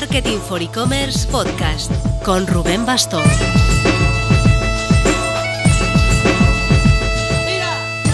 Marketing for E-Commerce Podcast con Rubén Bastón.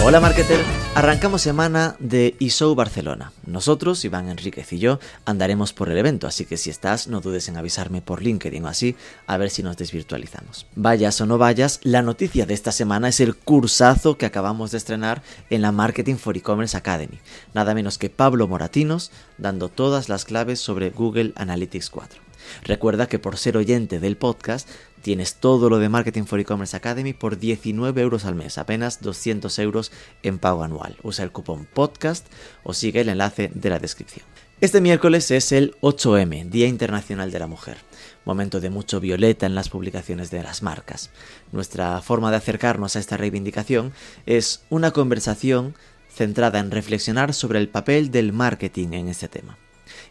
Hola marketer, arrancamos semana de ISO Barcelona. Nosotros, Iván Enríquez y yo, andaremos por el evento, así que si estás, no dudes en avisarme por LinkedIn o así, a ver si nos desvirtualizamos. Vayas o no vayas, la noticia de esta semana es el cursazo que acabamos de estrenar en la Marketing for E-Commerce Academy. Nada menos que Pablo Moratinos, dando todas las claves sobre Google Analytics 4. Recuerda que por ser oyente del podcast tienes todo lo de Marketing for E-Commerce Academy por 19 euros al mes, apenas 200 euros en pago anual. Usa el cupón podcast o sigue el enlace de la descripción. Este miércoles es el 8M, Día Internacional de la Mujer. Momento de mucho violeta en las publicaciones de las marcas. Nuestra forma de acercarnos a esta reivindicación es una conversación centrada en reflexionar sobre el papel del marketing en este tema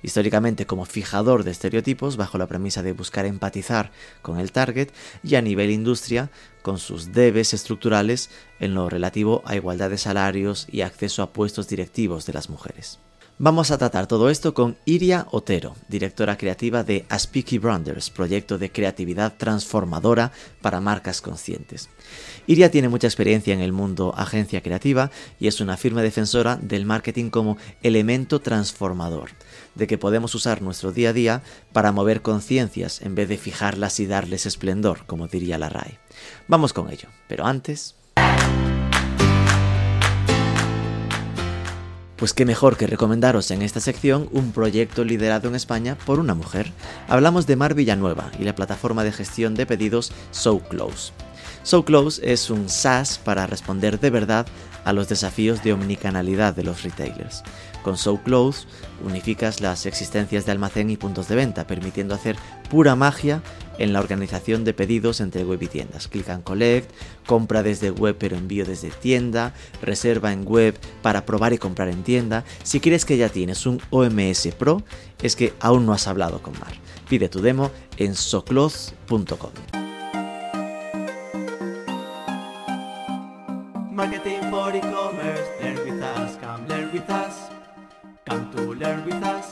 históricamente como fijador de estereotipos bajo la premisa de buscar empatizar con el target y a nivel industria con sus debes estructurales en lo relativo a igualdad de salarios y acceso a puestos directivos de las mujeres. Vamos a tratar todo esto con Iria Otero, directora creativa de Aspiki Branders, proyecto de creatividad transformadora para marcas conscientes. Iria tiene mucha experiencia en el mundo agencia creativa y es una firme defensora del marketing como elemento transformador, de que podemos usar nuestro día a día para mover conciencias en vez de fijarlas y darles esplendor, como diría la RAE. Vamos con ello, pero antes... Pues qué mejor que recomendaros en esta sección un proyecto liderado en España por una mujer. Hablamos de Mar Villanueva y la plataforma de gestión de pedidos SoClose. SoClose es un SaaS para responder de verdad a los desafíos de omnicanalidad de los retailers. Con SoClose unificas las existencias de almacén y puntos de venta, permitiendo hacer pura magia en la organización de pedidos entre web y tiendas. Click and collect, compra desde web pero envío desde tienda, reserva en web para probar y comprar en tienda. Si quieres que ya tienes un OMS Pro, es que aún no has hablado con Mar. Pide tu demo en socloth.com. come to learn with us.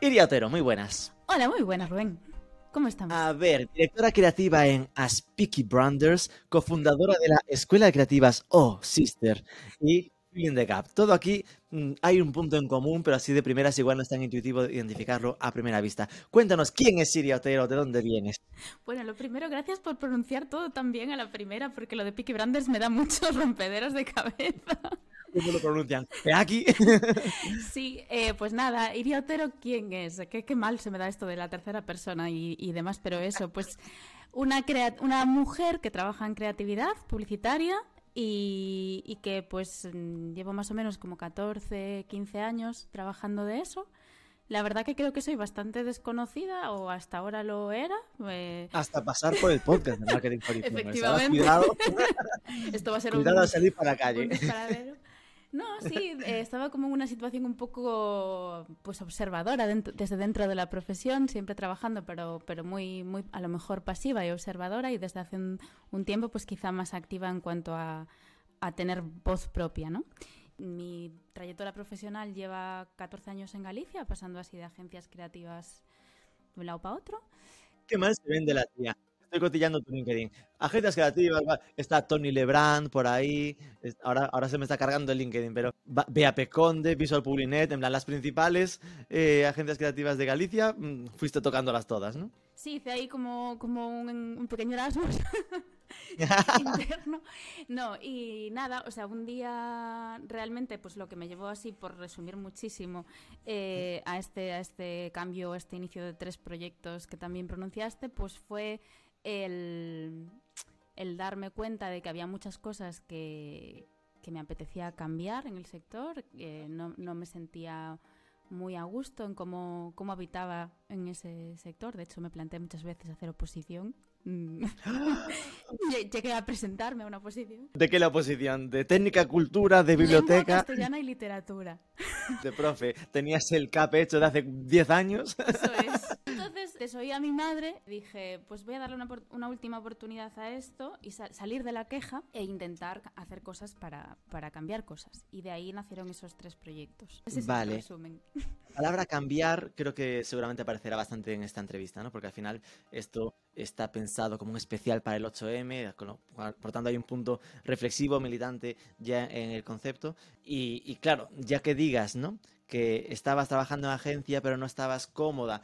Iria Otero, muy buenas. Hola, muy buenas, Rubén. ¿Cómo estamos? A ver, directora creativa en Aspiki Branders, cofundadora de la Escuela de Creativas Oh Sister y in the Gap. Todo aquí mm, hay un punto en común, pero así de primeras igual no es tan intuitivo identificarlo a primera vista. Cuéntanos, ¿quién es Siria Otero? ¿De dónde vienes? Bueno, lo primero, gracias por pronunciar todo tan bien a la primera, porque lo de Piki Branders me da muchos rompederos de cabeza. ¿Cómo lo pronuncian? aquí? sí, eh, pues nada, Iria Otero, ¿quién es? Qué, qué, mal se me da esto de la tercera persona y, y demás, pero eso, pues una, una mujer que trabaja en creatividad publicitaria y, y, que pues llevo más o menos como 14, 15 años trabajando de eso. La verdad que creo que soy bastante desconocida o hasta ahora lo era. Eh... Hasta pasar por el podcast de Marketing for Efectivamente. Cuidado. Esto va a ser Cuidado un, a salir para la calle. No, sí, eh, estaba como en una situación un poco pues observadora dentro, desde dentro de la profesión, siempre trabajando, pero, pero muy, muy a lo mejor pasiva y observadora y desde hace un, tiempo pues quizá más activa en cuanto a, a, tener voz propia, ¿no? Mi trayectoria profesional lleva 14 años en Galicia, pasando así de agencias creativas de un lado para otro. ¿Qué mal se vende la tía? Estoy cotillando tu LinkedIn. Agencias creativas, está Tony Lebrand por ahí, ahora, ahora se me está cargando el LinkedIn, pero BAP Conde, Visual Publinet, en plan, las principales eh, agencias creativas de Galicia, mm, fuiste tocándolas todas, ¿no? Sí, hice ahí como, como un, un pequeño Erasmus. interno. No, y nada, o sea, un día realmente, pues lo que me llevó así, por resumir muchísimo, eh, a, este, a este cambio, a este inicio de tres proyectos que también pronunciaste, pues fue el, el darme cuenta de que había muchas cosas que, que me apetecía cambiar en el sector, que no, no, me sentía muy a gusto en cómo, cómo habitaba en ese sector. De hecho, me planteé muchas veces hacer oposición. Mm. Llegué a presentarme a una oposición. ¿De qué la oposición? ¿De técnica, cultura, de biblioteca? Lengua castellana y literatura. De profe, ¿tenías el CAP hecho de hace 10 años? Eso es. Desoí a mi madre, dije, pues voy a darle una, una última oportunidad a esto y sa salir de la queja e intentar hacer cosas para, para, cambiar cosas. Y de ahí nacieron esos tres proyectos. Ese vale. es el resumen. La palabra cambiar creo que seguramente aparecerá bastante en esta entrevista, ¿no? Porque al final esto está pensado como un especial para el 8M, por tanto hay un punto reflexivo, militante ya en el concepto. Y, y claro, ya que digas, ¿no? Que estabas trabajando en agencia pero no estabas cómoda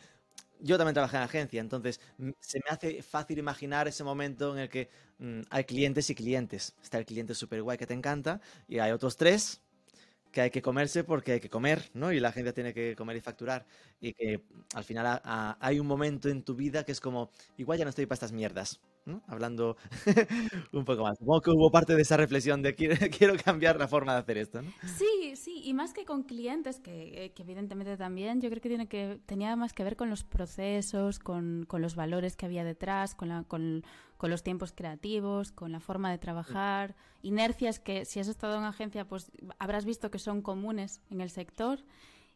yo también trabajé en agencia, entonces se me hace fácil imaginar ese momento en el que mm, hay clientes y clientes. Está el cliente super guay que te encanta y hay otros tres que hay que comerse porque hay que comer, ¿no? Y la agencia tiene que comer y facturar. Y que al final hay un momento en tu vida que es como, igual ya no estoy para estas mierdas. Hablando un poco más. Supongo que hubo parte de esa reflexión de quiero, cambiar la forma de hacer esto, ¿no? Sí, sí, y más que con clientes, que, eh, evidentemente también, yo creo que, tiene que tenía más que ver con los procesos, con, los valores que había detrás, con, con, los tiempos creativos, con la forma de trabajar, inercias que si has estado en agencia, pues habrás visto que son comunes en el sector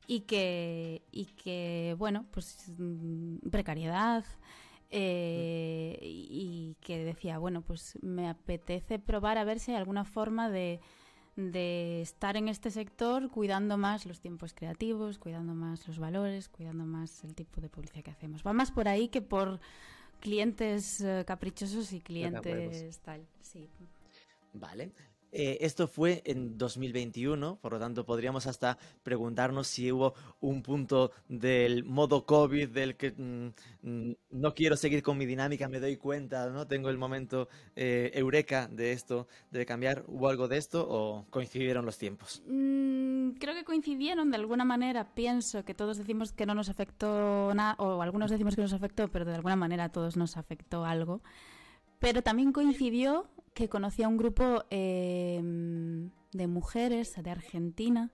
y que, y que bueno, pues mm, precariedad. Eh, y que decía, bueno, pues me apetece probar a ver si hay alguna forma de, de estar en este sector cuidando más los tiempos creativos, cuidando más los valores, cuidando más el tipo de publicidad que hacemos. Va más por ahí que por clientes uh, caprichosos y clientes tal, sí. Vale. Eh, esto fue en 2021, por lo tanto podríamos hasta preguntarnos si hubo un punto del modo COVID del que mm, mm, no quiero seguir con mi dinámica, me doy cuenta, ¿no? Tengo el momento eh, eureka de esto, de cambiar. ¿Hubo algo de esto o coincidieron los tiempos? Mm, creo que coincidieron de alguna manera. Pienso que todos decimos que no nos afectó nada, o algunos decimos que nos afectó, pero de alguna manera a todos nos afectó algo. Pero también coincidió que conocí a un grupo em, de mujeres de Argentina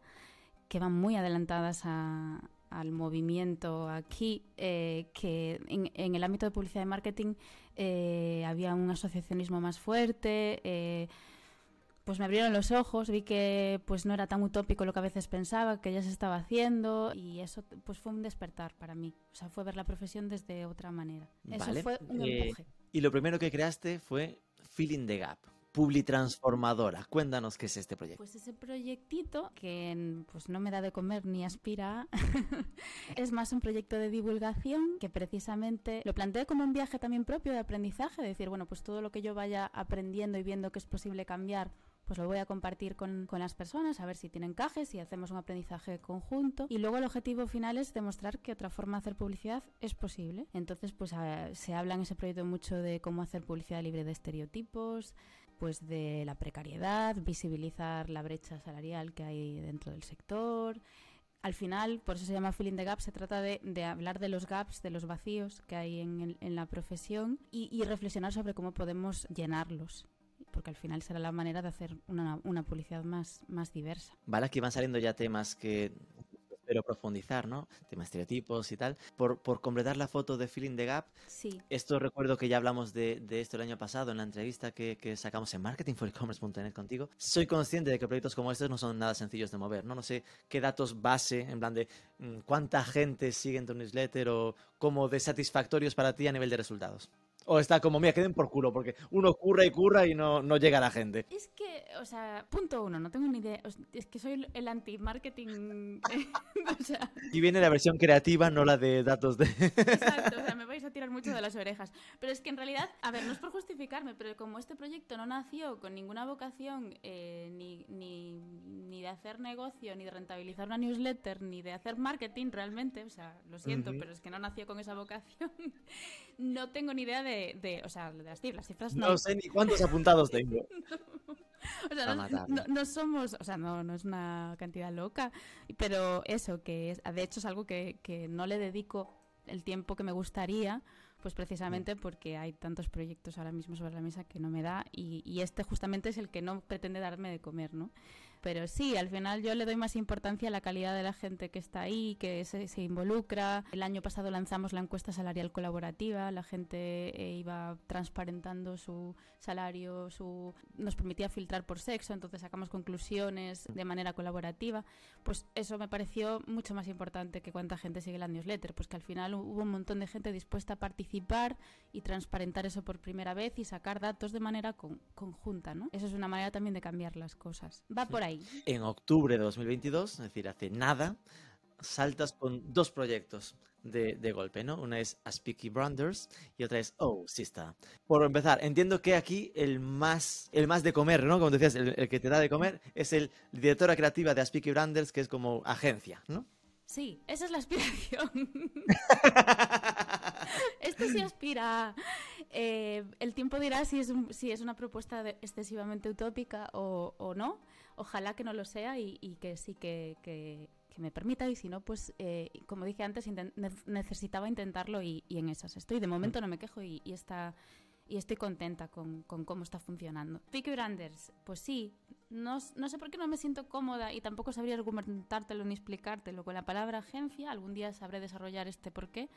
que van muy adelantadas al movimiento aquí, eh, que en, el ámbito de publicidad y marketing eh, había un asociacionismo más fuerte. Eh, pues me abrieron los ojos, vi que pues no era tan utópico lo que a veces pensaba, que ya se estaba haciendo y eso pues fue un despertar para mí. O sea, fue ver la profesión desde otra manera. Eso fue un empuje. Y lo primero que creaste fue Feeling the Gap. Publitransformadora. Cuéntanos qué es este proyecto. Pues ese proyectito que pues no me da de comer ni aspira es más un proyecto de divulgación que precisamente lo planteé como un viaje también propio de aprendizaje, de decir, bueno, pues todo lo que yo vaya aprendiendo y viendo que es posible cambiar pues lo voy a compartir con, con, las personas, a ver si tienen encaje, si hacemos un aprendizaje conjunto. Y luego el objetivo final es demostrar que otra forma de hacer publicidad es posible. Entonces, pues se habla en ese proyecto mucho de cómo hacer publicidad libre de estereotipos, pues de la precariedad, visibilizar la brecha salarial que hay dentro del sector. Al final, por eso se llama Filling the Gap, se trata de, de hablar de los gaps, de los vacíos que hay en, en la profesión y reflexionar sobre cómo podemos llenarlos porque al final será la manera de hacer una, una publicidad más, más diversa. Vale, aquí van saliendo ya temas que espero profundizar, ¿no? Temas estereotipos y tal. Por, por completar la foto de Feeling the Gap, sí. esto recuerdo que ya hablamos de, de esto el año pasado en la entrevista que, que sacamos en marketingforecommerce.net contigo. Soy consciente de que proyectos como estos no son nada sencillos de mover, ¿no? No sé qué datos base, en plan de mm, cuánta gente sigue en tu newsletter o cómo de satisfactorios para ti a nivel de resultados. O está como, mira, queden por culo, porque uno curra y curra y no, no llega a la gente. Es que, o sea, punto uno, no tengo ni idea. Es que soy el anti-marketing. o sea... Y viene la versión creativa, no la de datos de. Exacto, o sea, me vais a tirar mucho de las orejas. Pero es que en realidad, a ver, no es por justificarme, pero como este proyecto no nació con ninguna vocación eh, ni, ni, ni, de hacer negocio, ni de rentabilizar una newsletter, ni de hacer marketing realmente, o sea, lo siento, pero es que no nació con esa vocación, no tengo ni idea de de, o sea, de las cifras, no. sé ni cuántos apuntados tengo. O sea, no, somos, o sea, no, no es una cantidad loca, pero eso, que es, de hecho es algo que, que no le dedico el tiempo que me gustaría, pues precisamente mm. porque hay tantos proyectos ahora mismo sobre la mesa que no me da y, y, este justamente es el que no pretende darme de comer, ¿no? Pero sí, al final yo le doy más importancia a la calidad de la gente que está ahí, que se, se involucra. El año pasado lanzamos la encuesta salarial colaborativa, la gente eh, iba transparentando su salario, su nos permitía filtrar por sexo, entonces sacamos conclusiones de manera colaborativa. Pues eso me pareció mucho más importante que cuánta gente sigue la newsletter, pues que al final hubo un montón de gente dispuesta a participar y transparentar eso por primera vez y sacar datos de manera con, conjunta, ¿no? Eso es una manera también de cambiar las cosas. Va por ahí. En octubre de 2022, es decir, hace nada, saltas con dos proyectos de, de golpe, ¿no? Una es Aspiki Branders y otra es Oh, sí está. Por empezar, entiendo que aquí el más, el más de comer, ¿no? Como decías, el, el que te da de comer es el directora creativa de Aspiki Branders, que es como agencia, ¿no? Sí, esa es la aspiración. Esto sí aspira. Eh, el tiempo dirá si es, un- si es una propuesta de- excesivamente utópica o, o no. Ojalá que no lo sea y, y que sí que, que- que me permita. Y si no, pues eh, como dije antes, necesitaba intentarlo y, y en esas estoy. De momento no me quejo y, y está. Y estoy contenta con, con cómo está funcionando. Peaky Branders, pues sí, no, no sé por qué no me siento cómoda y tampoco sabría argumentártelo ni explicártelo. Con la palabra agencia, algún día sabré desarrollar este por qué.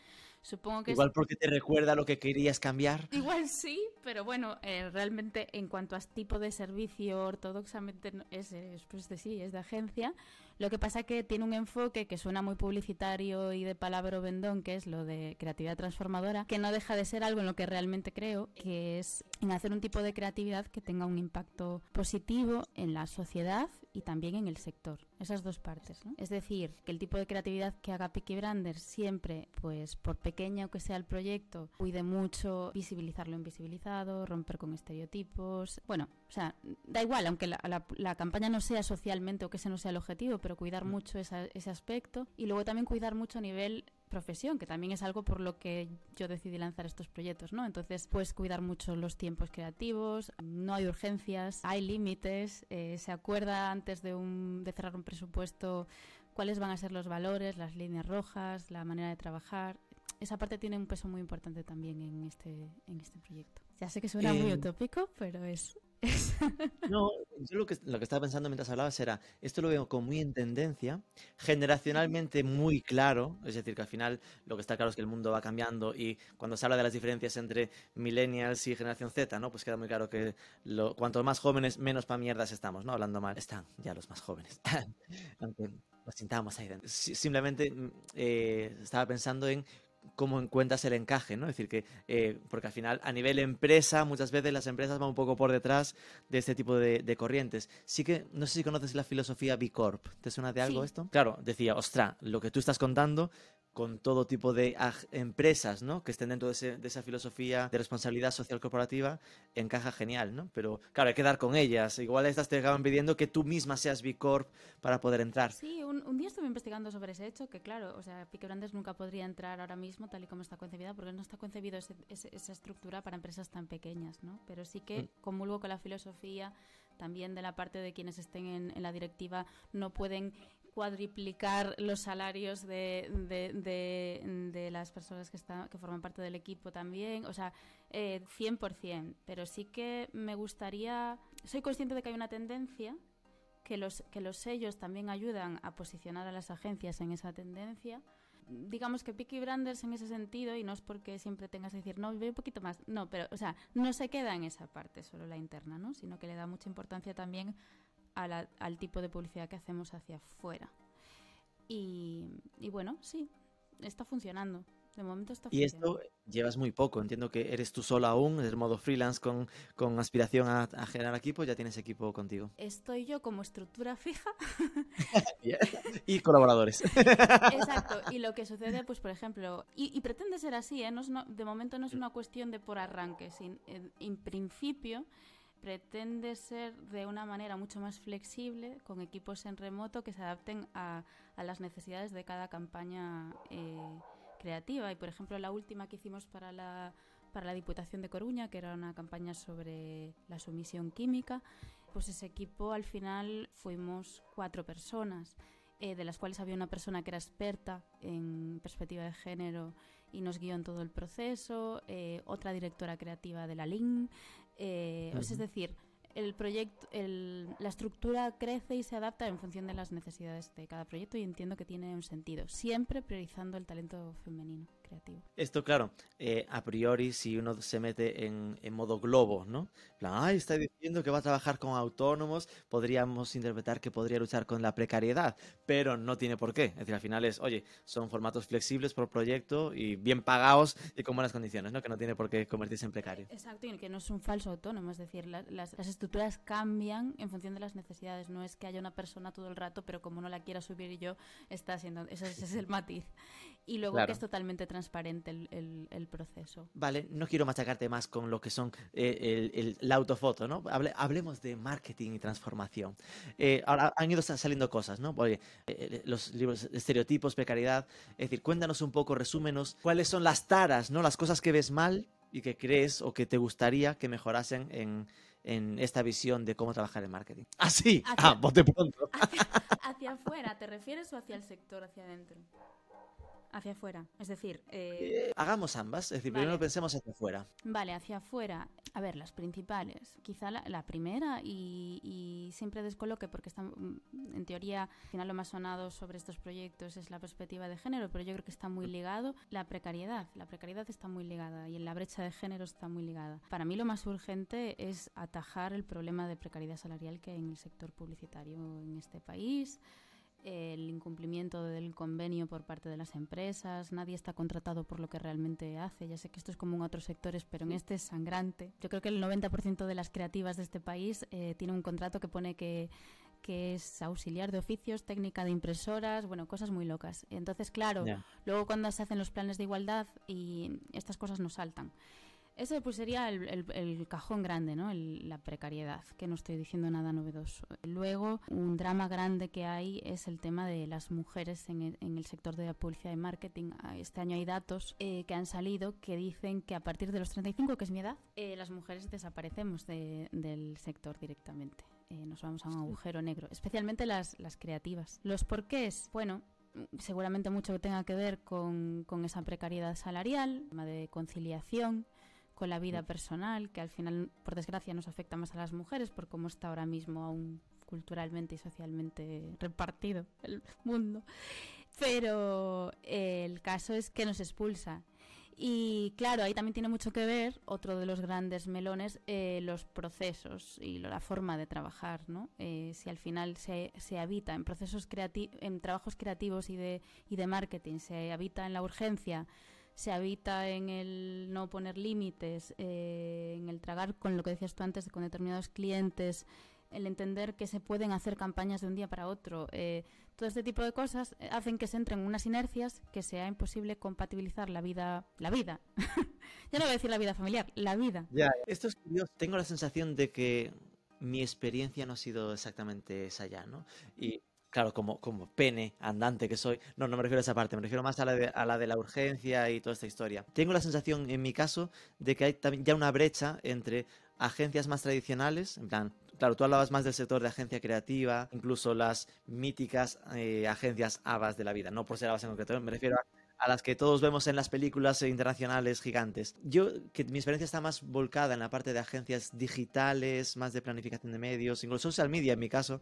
Supongo que Igual es... porque te recuerda lo que querías cambiar. Igual sí, pero bueno, eh, realmente en cuanto a tipo de servicio ortodoxamente es, es, pues de sí, es de agencia. Lo que pasa que tiene un enfoque que suena muy publicitario y de palabra vendón, que es lo de creatividad transformadora, que no deja de ser algo en lo que realmente creo, que es en hacer un tipo de creatividad que tenga un impacto positivo en la sociedad y también en el sector. Esas dos partes, ¿no? Es decir, que el tipo de creatividad que haga Peaky Branders siempre, pues por pequeño que sea el proyecto, cuide mucho visibilizar lo invisibilizado, romper con estereotipos. Bueno, o sea, da igual, aunque la, la- la campaña no sea socialmente o que ese no sea el objetivo, pero cuidar mucho esa- ese aspecto y luego también cuidar mucho a nivel profesión, que también es algo por lo que yo decidí lanzar estos proyectos, ¿no? Entonces, pues cuidar mucho los tiempos creativos, no hay urgencias, hay límites, eh, se acuerda antes de, un, de cerrar un presupuesto cuáles van a ser los valores, las líneas rojas, la manera de trabajar. Esa parte tiene un peso muy importante también en este, en este proyecto. Ya sé que suena muy Eh, utópico, pero es... No, yo lo que, lo que estaba pensando mientras hablabas era, esto lo veo como muy en tendencia, generacionalmente muy claro, es decir, que al final lo que está claro es que el mundo va cambiando y cuando se habla de las diferencias entre millennials y generación Z, ¿no? Pues queda muy claro que lo, cuanto más jóvenes, menos pa' mierdas estamos, ¿no? Hablando mal. Están ya los más jóvenes. Aunque nos sintamos ahí dentro. Si- Simplemente mm, eh, estaba pensando en cómo encuentras el encaje, ¿no? Es decir, que, eh, porque al final, a nivel empresa, muchas veces las empresas van un poco por detrás de este tipo de, de corrientes. Sí que, no sé si conoces la filosofía B Corp. ¿Te suena de algo Sí. esto? Claro, decía, ostra, lo que tú estás contando con todo tipo de empresas, ¿no? Que estén dentro de, ese- de esa filosofía de responsabilidad social corporativa, encaja genial, ¿no? Pero, claro, hay que dar con ellas. Igual estas te acaban pidiendo que tú misma seas B Corp para poder entrar. Sí, un, un día estuve investigando sobre ese hecho, que claro, o sea, Pique Brandes nunca podría entrar ahora mismo tal y como está concebida, porque no está concebido ese- ese- esa estructura para empresas tan pequeñas, ¿no? Pero sí que Mm. comulgo con la filosofía también de la parte de quienes estén en, en la directiva no pueden cuadriplicar los salarios de, de, de- de las personas que, están, que forman parte del equipo también, o sea, eh, 100%, pero sí que me gustaría, soy consciente de que hay una tendencia que los, que los sellos también ayudan a posicionar a las agencias en esa tendencia. Digamos que Peaky Branders en ese sentido, y no es porque siempre tengas que decir, no, ve un poquito más, no, pero, o sea, no se queda en esa parte, solo la interna, ¿no? Sino que le da mucha importancia también a la- al tipo de publicidad que hacemos hacia afuera. Y, y bueno, sí, está funcionando. De momento está Y esto llevas muy poco, entiendo que eres tú sola aún, eres modo freelance con, con aspiración a, a generar equipo, ya tienes equipo contigo. Estoy yo como estructura fija Y colaboradores. Exacto, y lo que sucede, pues por ejemplo, y, y pretende ser así, ¿eh? No es una- de momento no es una cuestión de por arranque, sin, en, en principio pretende ser de una manera mucho más flexible, con equipos en remoto que se adapten a, a las necesidades de cada campaña eh, creativa. Y por ejemplo, la última que hicimos para la, para la Diputación de Coruña, que era una campaña sobre la sumisión química, pues ese equipo al final fuimos cuatro personas eh, de las cuales había una persona que era experta en perspectiva de género y nos guió en todo el proceso, eh, otra directora creativa de la LIN. Eh, o sea, Es decir, el proyecto, el, la estructura crece y se adapta en función de las necesidades de cada proyecto y entiendo que tiene un sentido, siempre priorizando el talento femenino creativo. Esto, claro, eh, a priori, si uno se mete en, en modo globo, ¿no? Plan, ay, está diciendo que va a trabajar con autónomos, podríamos interpretar que podría luchar con la precariedad, pero no tiene por qué. Es decir, al final es, oye, son formatos flexibles por proyecto y bien pagados y con buenas condiciones, ¿no? Que no tiene por qué convertirse en precario. Exacto, y que no es un falso autónomo, es decir, la- las, las estructuras cambian en función de las necesidades, no es que haya una persona todo el rato, pero como no la quiera subir yo, está siendo, ese, ese es el matiz. Y luego Claro. que es totalmente transparente el, el- el proceso. Vale, no quiero machacarte más con lo que son eh, el- el- la autofoto, ¿no? Hable- hablemos de marketing y transformación. Eh, ahora han ido sa- saliendo cosas, ¿no? Oye, eh, los libros, estereotipos, precariedad. Es decir, cuéntanos un poco, resúmenos, cuáles son las taras, ¿no? Las cosas que ves mal y que crees o que te gustaría que mejorasen en, en esta visión de cómo trabajar en marketing. Ah, sí, Hacia- ah, bote pronto. Hacia, hacia afuera, ¿te refieres o hacia el sector, hacia adentro? Hacia afuera, es decir, eh, hagamos ambas, es decir, Vale. primero pensemos hacia afuera. Vale, hacia afuera. A ver, las principales. Quizá la, la primera y, y siempre descoloque porque está, mm, en teoría, al final lo más sonado sobre estos proyectos es la perspectiva de género, pero yo creo que está muy ligado la precariedad. La precariedad está muy ligada y en la brecha de género está muy ligada. Para mí lo más urgente es atajar el problema de precariedad salarial que hay en el sector publicitario en este país el incumplimiento del convenio por parte de las empresas, nadie está contratado por lo que realmente hace. Ya sé que esto es común a otros sectores, pero en este es sangrante. Yo creo que el 90% de las creativas de este país eh, tiene un contrato que pone que que es auxiliar de oficios, técnica de impresoras, bueno, cosas muy locas. Entonces, claro, luego cuando se hacen los planes de igualdad y estas cosas no saltan. Ese pues sería el, el- el cajón grande, ¿no? El- la precariedad, que no estoy diciendo nada novedoso. Luego, un drama grande que hay es el tema de las mujeres en el, en el sector de la publicidad y marketing. Ah, Este año hay datos eh, que han salido que dicen que a partir de los 35, que es mi edad, eh, las mujeres desaparecemos de- del sector directamente. Eh, nos vamos a un agujero negro, especialmente las, las creativas. ¿Los porqués? Bueno, seguramente mucho que tenga que ver con, con esa precariedad salarial, tema de conciliación con la vida personal, que al final, por desgracia, nos afecta más a las mujeres por cómo está ahora mismo aún culturalmente y socialmente repartido el mundo. Pero eh, el caso es que nos expulsa. Y claro, ahí también tiene mucho que ver, otro de los grandes melones, eh, los procesos y la forma de trabajar, ¿no? Eh, si al final se, se habita en procesos creativos, en trabajos creativos y de, y de marketing, se habita en la urgencia, se habita en el no poner límites, eh, en el tragar con lo que decías tú antes, con determinados clientes, el entender que se pueden hacer campañas de un día para otro. eh, todo este tipo de cosas eh, hacen que se entren unas inercias que sea imposible compatibilizar la vida, la vida. ya no voy a decir la vida familiar, la vida. Ya, esto es curioso. Tengo la sensación de que mi experiencia no ha sido exactamente esa ya, ¿no? Y claro, como, como pene andante que soy, no, no me refiero a esa parte, me refiero más a la, de, a la de la urgencia y toda esta historia. Tengo la sensación, en mi caso, de que hay ya una brecha entre agencias más tradicionales, en plan, claro, tú hablabas más del sector de agencia creativa, incluso las míticas eh, agencias ABAS de la vida, no por ser ABAS en concreto, me refiero a a las que todos vemos en las películas internacionales gigantes. Yo, que mi experiencia está más volcada en la parte de agencias digitales, más de planificación de medios, incluso social media en mi caso.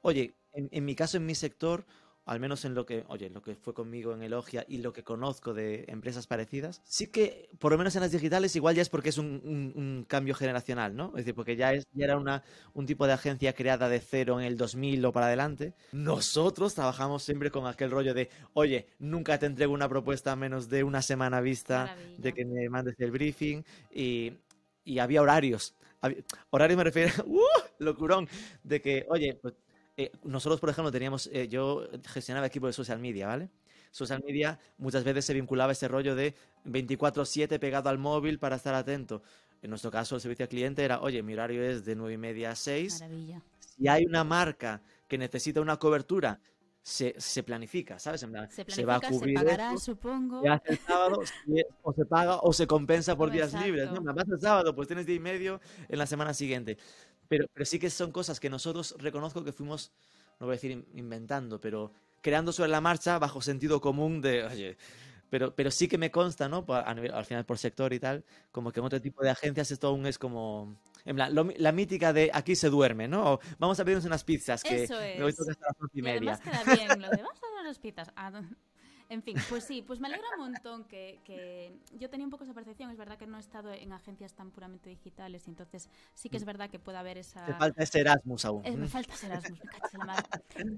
Oye, en, en mi caso, en mi sector, al menos en lo que, oye, lo que fue conmigo en Elogia y lo que conozco de empresas parecidas, sí que, por lo menos en las digitales, igual ya es porque es un, un- un cambio generacional, ¿no? Es decir, porque ya, es, ya era una, un tipo de agencia creada de cero en el 2000 o para adelante. Nosotros trabajamos siempre con aquel rollo de, oye, nunca te entrego una propuesta a menos de una semana vista Maravilla. de que me mandes el briefing y, y había horarios. Había- horarios me refiero, ¡uh! locurón, de que, oye, pues eh, nosotros, por ejemplo, teníamos, eh, yo gestionaba equipo de social media, ¿vale? Social media muchas veces se vinculaba a ese rollo de 24/7 pegado al móvil para estar atento. En nuestro caso, el servicio al cliente era, oye, mi horario es de 9 y media a 6. Maravilla. Si hay una marca que necesita una cobertura, se, se planifica, ¿sabes? En plan, Se va a planifica, se, cubrir pagará, esto, supongo. hace el sábado, o se paga o se compensa por días Exacto. libres. ¿no? Pasa el sábado, pues tienes día y medio en la semana siguiente. Pero, pero sí que son cosas que nosotros reconozco que fuimos, no voy a decir in- inventando, pero creando sobre la marcha bajo sentido común de, oye, pero, pero sí que me consta, ¿no? Al final por sector y tal, como que en otro tipo de agencias esto aún es como En plan, lo- la mítica de aquí se duerme, ¿no? O vamos a pedirnos unas pizzas que Eso es. hasta las once y Y media. además queda bien lo de vas a dar las pizzas. Ah, en fin, pues sí, pues me alegra un montón que, que yo tenía un poco esa percepción. Es verdad que no he estado en agencias tan puramente digitales y entonces sí que es verdad que puede haber esa... Mm. Te falta ese Erasmus aún. Eh, me falta ser Erasmus, me cachis en la madre.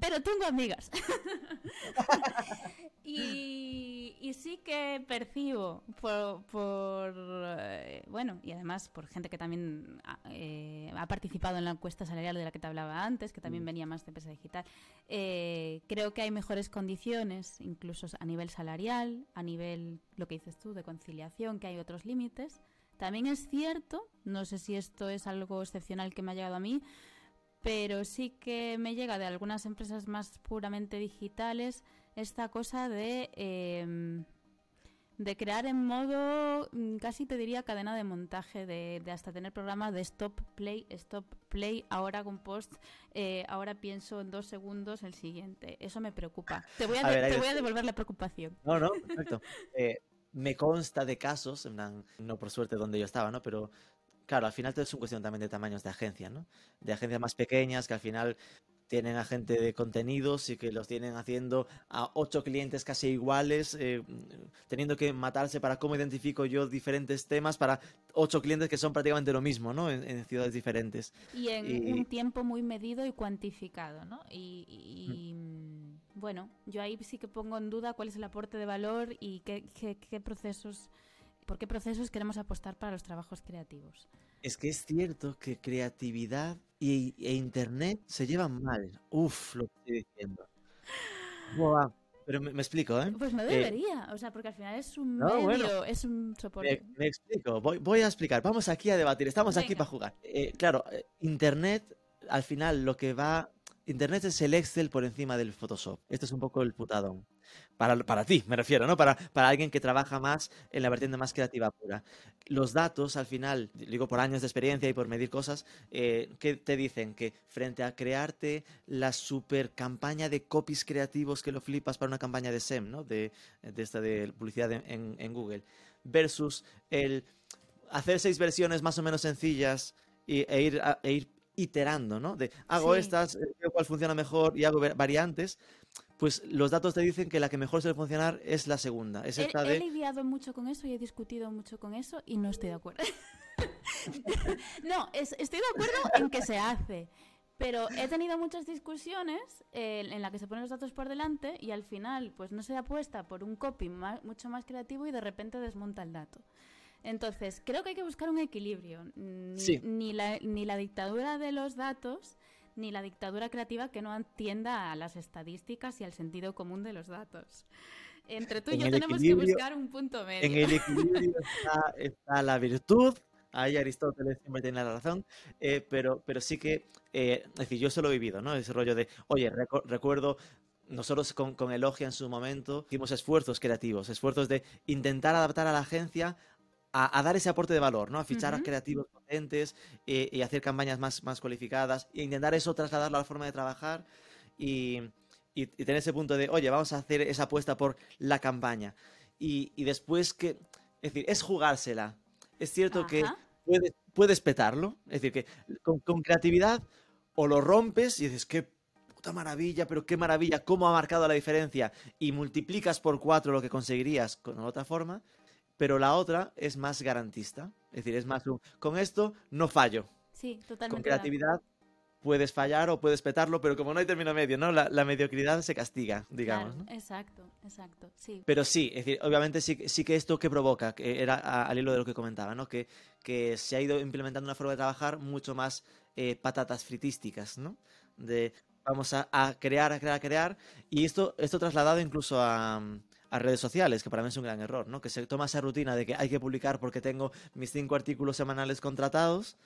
Pero tengo amigas. y, y sí que percibo por, por, eh, bueno, y además por gente que también ha, eh, ha participado en la encuesta salarial de la que te hablaba antes, que también venía más de empresa digital. eh, creo que hay mejores condiciones, incluso a nivel salarial, a nivel, lo que dices tú, de conciliación, que hay otros límites. También es cierto, no sé si esto es algo excepcional que me ha llegado a mí, pero sí que me llega de algunas empresas más puramente digitales esta cosa de, eh, de crear en modo, mm, casi te diría cadena de montaje, de, de hasta tener programas de stop, play, stop, play, ahora con post, eh, ahora pienso en dos segundos el siguiente. Eso me preocupa. Te voy a, A de- ver, te voy a devolver la preocupación. No, no, perfecto. Eh, me consta de casos, en plan, no por suerte donde yo estaba, ¿no? Pero claro, al final todo es una cuestión también de tamaños de agencia, ¿no? De agencias más pequeñas que al final tienen a gente de contenidos y que los tienen haciendo a ocho clientes casi iguales, eh, teniendo que matarse para cómo identifico yo diferentes temas para ocho clientes que son prácticamente lo mismo, ¿no? En, en ciudades diferentes. Y en Y- un tiempo muy medido y cuantificado, ¿no? Y, y, mm, bueno, yo ahí sí que pongo en duda cuál es el aporte de valor y qué, qué- qué procesos, por qué procesos queremos apostar para los trabajos creativos. Es que es cierto que creatividad y, e internet se llevan mal. Uf, lo que estoy diciendo. Buah, Pero me, me explico, ¿eh? Pues no Eh, debería, o sea, porque al final es un no, medio, bueno. es un soporte. Me, me explico, voy, voy a explicar. Vamos aquí a debatir, estamos aquí para jugar. Eh, claro, eh, Internet, al final lo que va... Internet es el Excel por encima del Photoshop. Esto es un poco el putadón. Para, para ti, me refiero, ¿no? Para, para alguien que trabaja más en la vertiente más creativa pura. Los datos, al final, digo por años de experiencia y por medir cosas, eh, ¿qué te dicen? Que frente a crearte la super campaña de copies creativos que lo flipas para una campaña de SEM, ¿no? De, de esta de publicidad en- Google, versus el hacer seis versiones más o menos sencillas y, e, ir, a- e ir iterando, ¿no? De hago Sí. estas, eh, veo cuál funciona mejor y hago va- variantes. Pues los datos te dicen que la que mejor suele funcionar es la segunda. Es He, esta he de. lidiado mucho con eso y he discutido mucho con eso y no estoy de acuerdo. no, es- estoy de acuerdo en que se hace. Pero he tenido muchas discusiones eh, en las que se ponen los datos por delante y al final pues no se apuesta por un copy ma- mucho más creativo y de repente desmonta el dato. Entonces, creo que hay que buscar un equilibrio. Ni, Sí. ni, la, ni la dictadura de los datos, ni la dictadura creativa que no atienda a las estadísticas y al sentido común de los datos. Entre tú y En yo tenemos que buscar un punto medio. En el equilibrio está, está la virtud. Ahí Aristóteles siempre tiene la razón, eh, pero, pero sí que, eh, es decir, yo eso lo he vivido, ¿no? Ese rollo de, oye, recuerdo, nosotros con, con Elogia en su momento hicimos esfuerzos creativos, esfuerzos de intentar adaptar a la agencia a, a dar ese aporte de valor, ¿no? A fichar a creativos potentes eh, y hacer campañas más, más cualificadas e intentar eso trasladarlo a la forma de trabajar y, y- y tener ese punto de, oye, vamos a hacer esa apuesta por la campaña. Y, y después que, es decir, es jugársela. Es cierto que puedes, puedes petarlo, es decir, que con, con creatividad o lo rompes y dices, qué puta maravilla, pero qué maravilla, cómo ha marcado la diferencia y multiplicas por cuatro lo que conseguirías con otra forma, pero la otra es más garantista, es decir, es más un, con esto no fallo, Sí, con totalmente. de creatividad puedes fallar o puedes petarlo, pero como no hay término medio, ¿no? La, la mediocridad se castiga, digamos, Claro, ¿no? Exacto, exacto. Sí. Pero sí, es decir, obviamente sí, que- sí que esto que provoca, que era al hilo de lo que comentaba, ¿no? Que, que se ha ido implementando una forma de trabajar mucho más eh, patatas fritísticas, ¿no? De vamos a, a crear, a crear, a crear. Y esto, esto trasladado incluso a, a redes sociales, que para mí es un gran error, ¿no? Que se toma esa rutina de que hay que publicar porque tengo mis cinco artículos semanales contratados.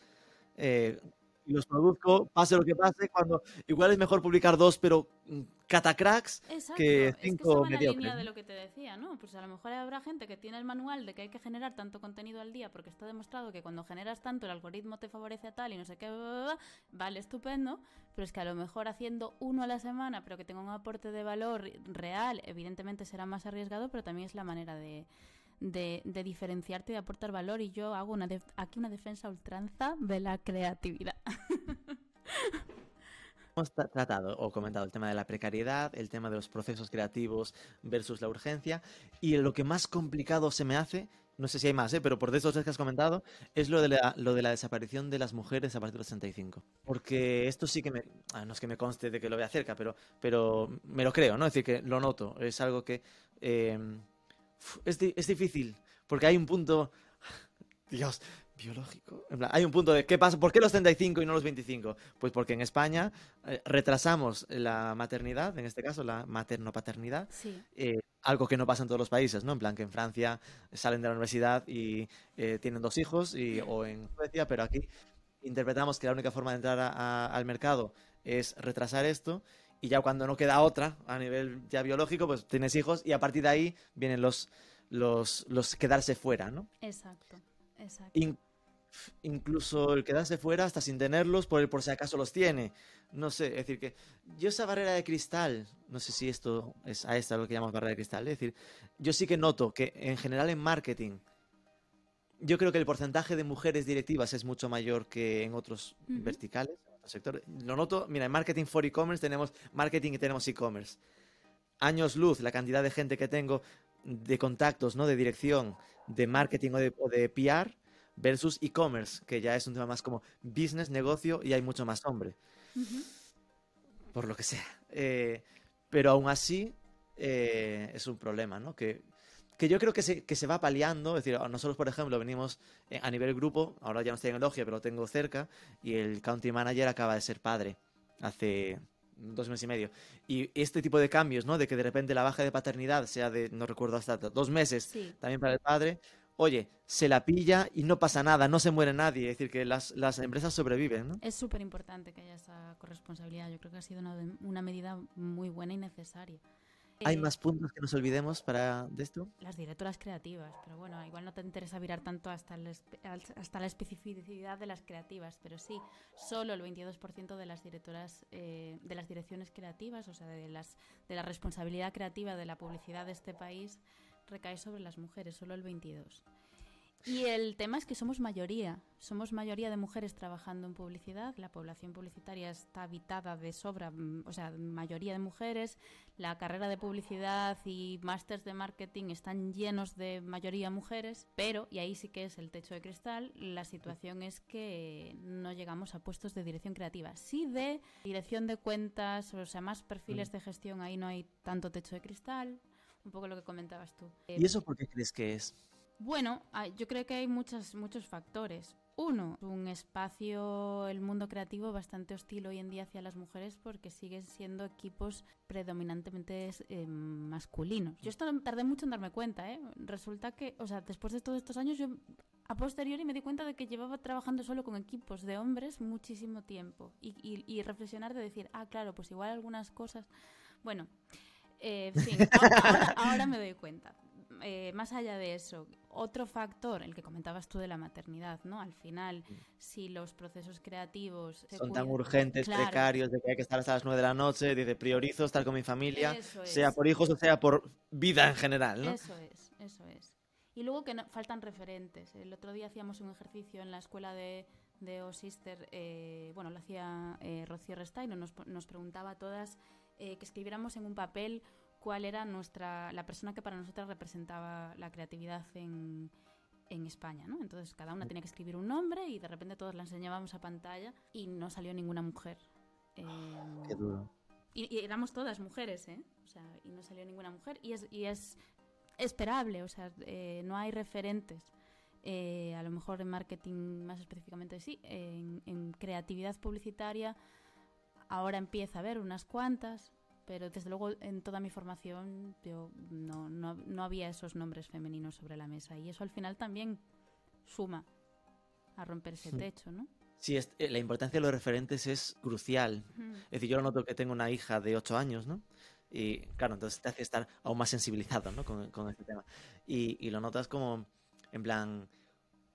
eh, y los produzco, pase lo que pase, cuando igual es mejor publicar dos, pero mm, catacracks, Exacto. que es que cinco en la mediocres, línea de lo que te decía, ¿no? Pues a lo mejor habrá gente que tiene el manual de que hay que generar tanto contenido al día porque está demostrado que cuando generas tanto el algoritmo te favorece a tal y no sé qué, bla, bla, bla, vale, estupendo, pero es que a lo mejor haciendo uno a la semana pero que tenga un aporte de valor real, evidentemente será más arriesgado, pero también es la manera de, de, de diferenciarte y de aportar valor y yo hago una aquí una defensa ultranza de la creatividad. Hemos tra- tratado o comentado el tema de la precariedad, el tema de los procesos creativos versus la urgencia, y lo que más complicado se me hace, no sé si hay más, ¿eh? pero por de esos tres que has comentado, es lo de, la, lo de la desaparición de las mujeres a partir de los 65. Porque esto sí que me, ah, no es que me conste de que lo vea cerca, pero, pero me lo creo, ¿no? Es decir, que lo noto, es algo que eh, es, di- es difícil, porque hay un punto, Dios, biológico. En plan, hay un punto de ¿qué pasa? ¿Por qué los 35 y no los 25? Pues porque en España eh, retrasamos la maternidad, en este caso la materno-paternidad, Sí, eh, algo que no pasa en todos los países, ¿no? En plan que en Francia salen de la universidad y eh, tienen dos hijos, y, o en Suecia, pero aquí interpretamos que la única forma de entrar a- a- al mercado es retrasar esto. Y ya cuando no queda otra a nivel ya biológico, pues tienes hijos y a partir de ahí vienen los, los, los quedarse fuera, ¿no? exacto, exacto. In- incluso el quedarse fuera hasta sin tenerlos por, el- por si acaso los tiene. No sé, es decir, que yo esa barrera de cristal, no sé si esto es a esta lo que llamamos barrera de cristal, es decir, yo sí que noto que en general en marketing, yo creo que el porcentaje de mujeres directivas es mucho mayor que en otros verticales, sectores. Lo noto, mira, en marketing for e-commerce tenemos marketing y tenemos e-commerce. Años luz, la cantidad de gente que tengo de contactos, ¿no? De dirección, de marketing o de, o de PR versus e-commerce, que ya es un tema más como business, negocio y hay mucho más hombre, por lo que sea. Eh, pero aún así eh, es un problema, ¿no? Que, que yo creo que se, que se va paliando. Es decir, nosotros, por ejemplo, venimos eh, a nivel grupo, ahora ya no estoy en Elogia, pero lo tengo cerca, y el country manager acaba de ser padre hace dos meses y medio. Y este tipo de cambios, ¿no? De que de repente la baja de paternidad sea de, no recuerdo hasta dos meses, Sí, también para el padre, oye, se la pilla y no pasa nada, no se muere nadie. Es decir, que las, las empresas sobreviven, ¿no? es súper importante que haya esa corresponsabilidad. Yo creo que ha sido una, una medida muy buena y necesaria. ¿Hay más puntos que nos olvidemos para de esto? Las directoras creativas, pero bueno, igual no te interesa virar tanto hasta, el hasta la especificidad de las creativas, pero sí, solo el 22% de las directoras, eh, de las direcciones creativas, o sea, de, las, de la responsabilidad creativa de la publicidad de este país, recae sobre las mujeres, solo el 22%. Y el tema es que somos mayoría, somos mayoría de mujeres trabajando en publicidad, la población publicitaria está habitada de sobra, mm, o sea, mayoría de mujeres, la carrera de publicidad y másters de marketing están llenos de mayoría mujeres, pero, y ahí sí que es el techo de cristal, la situación es que no llegamos a puestos de dirección creativa. Sí de dirección de cuentas, o sea, más perfiles de gestión, ahí no hay tanto techo de cristal, un poco lo que comentabas tú. ¿Y eso por qué crees que es? Bueno, yo creo que hay muchas, muchos factores. Uno, un espacio, el mundo creativo bastante hostil hoy en día hacia las mujeres porque siguen siendo equipos predominantemente eh, masculinos. Yo esto tardé mucho en darme cuenta, ¿eh? Resulta que, o sea, después de todos estos años yo a posteriori me di cuenta de que llevaba trabajando solo con equipos de hombres muchísimo tiempo y, reflexionar de decir, ah, claro, pues igual algunas cosas... Bueno, eh, fin, ahora me doy cuenta. Eh, más allá de eso, otro factor, el que comentabas tú de la maternidad, ¿no? Al final, si los procesos creativos se Son tan urgentes, Claro. precarios, de que hay que estar hasta las 9 de la noche, dice, priorizo estar con mi familia, Eso sea es. por hijos o sea por vida en general, ¿no? Eso es, eso es. Y luego que no- faltan referentes. El otro día hacíamos un ejercicio en la escuela de, de O Sister, eh, bueno, lo hacía eh, Rocío Restaino, nos, nos preguntaba a todas eh, que escribiéramos en un papel cuál era nuestra la persona que para nosotras representaba la creatividad en, en España, ¿no? Entonces cada una tenía que escribir un nombre y de repente todos la enseñábamos a pantalla y no salió ninguna mujer. Eh, Qué duro. y, y éramos todas mujeres, ¿eh? O sea, y no salió ninguna mujer. Y es, y es esperable, o sea, eh, no hay referentes. Eh, a lo mejor en marketing más específicamente sí. En, en creatividad publicitaria ahora empieza a haber unas cuantas, pero desde luego en toda mi formación yo no, no, no había esos nombres femeninos sobre la mesa. Y eso al final también suma a romper ese Hmm. techo, ¿no? Sí, es- eh, la importancia de los referentes es crucial. Ujú. Es decir, yo lo noto que tengo una hija de 8 años, ¿no? Y claro, entonces te hace estar aún más sensibilizado, ¿no? Con, con este tema. Y, y lo notas como, en plan,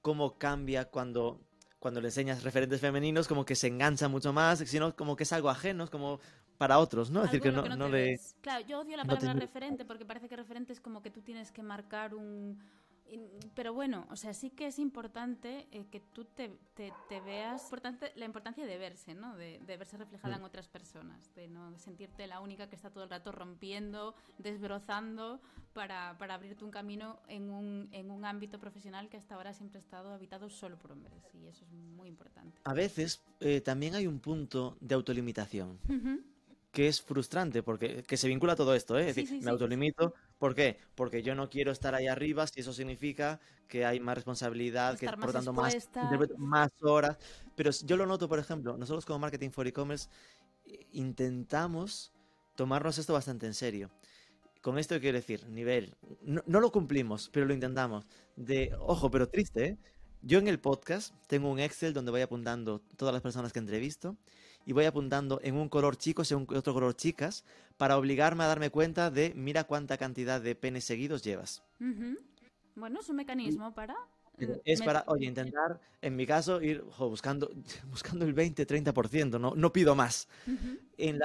cómo cambia cuando, cuando le enseñas referentes femeninos, como que se engancha mucho más, sino como que es algo ajeno, es como para otros, ¿no? Es decir, que en lo no, no te le... ves. Claro, yo odio la no te palabra ves. referente porque parece que referente es como que tú tienes que marcar un, pero bueno, o sea, sí que es importante eh, que tú te, te, veas, importante, la importancia de verse, ¿no? De, verse reflejada en mm. otras personas, de no sentirte la única que está todo el rato rompiendo, desbrozando para, para abrirte un camino en un, en un ámbito profesional que hasta ahora siempre ha estado habitado solo por hombres y eso es muy importante. A veces eh, también hay un punto de autolimitación que es frustrante, porque que se vincula a todo esto, ¿eh? Es decir, me autolimito. ¿Por qué? Porque yo no quiero estar ahí arriba si eso significa que hay más responsabilidad, que por tanto más, más horas. Pero yo lo noto, por ejemplo, nosotros como Marketing for E-Commerce intentamos tomarnos esto bastante en serio. Con esto quiero decir, nivel, no, no lo cumplimos, pero lo intentamos. De, ojo, pero triste, ¿eh? Yo en el podcast tengo un Excel donde voy apuntando todas las personas que entrevisto y voy apuntando en un color chicos y en otro color chicas para obligarme a darme cuenta de mira cuánta cantidad de penes seguidos llevas. Bueno, es un mecanismo para... Eh, es para, oye, intentar, en mi caso, ir buscando, buscando el 20-30%, no, no pido más. en,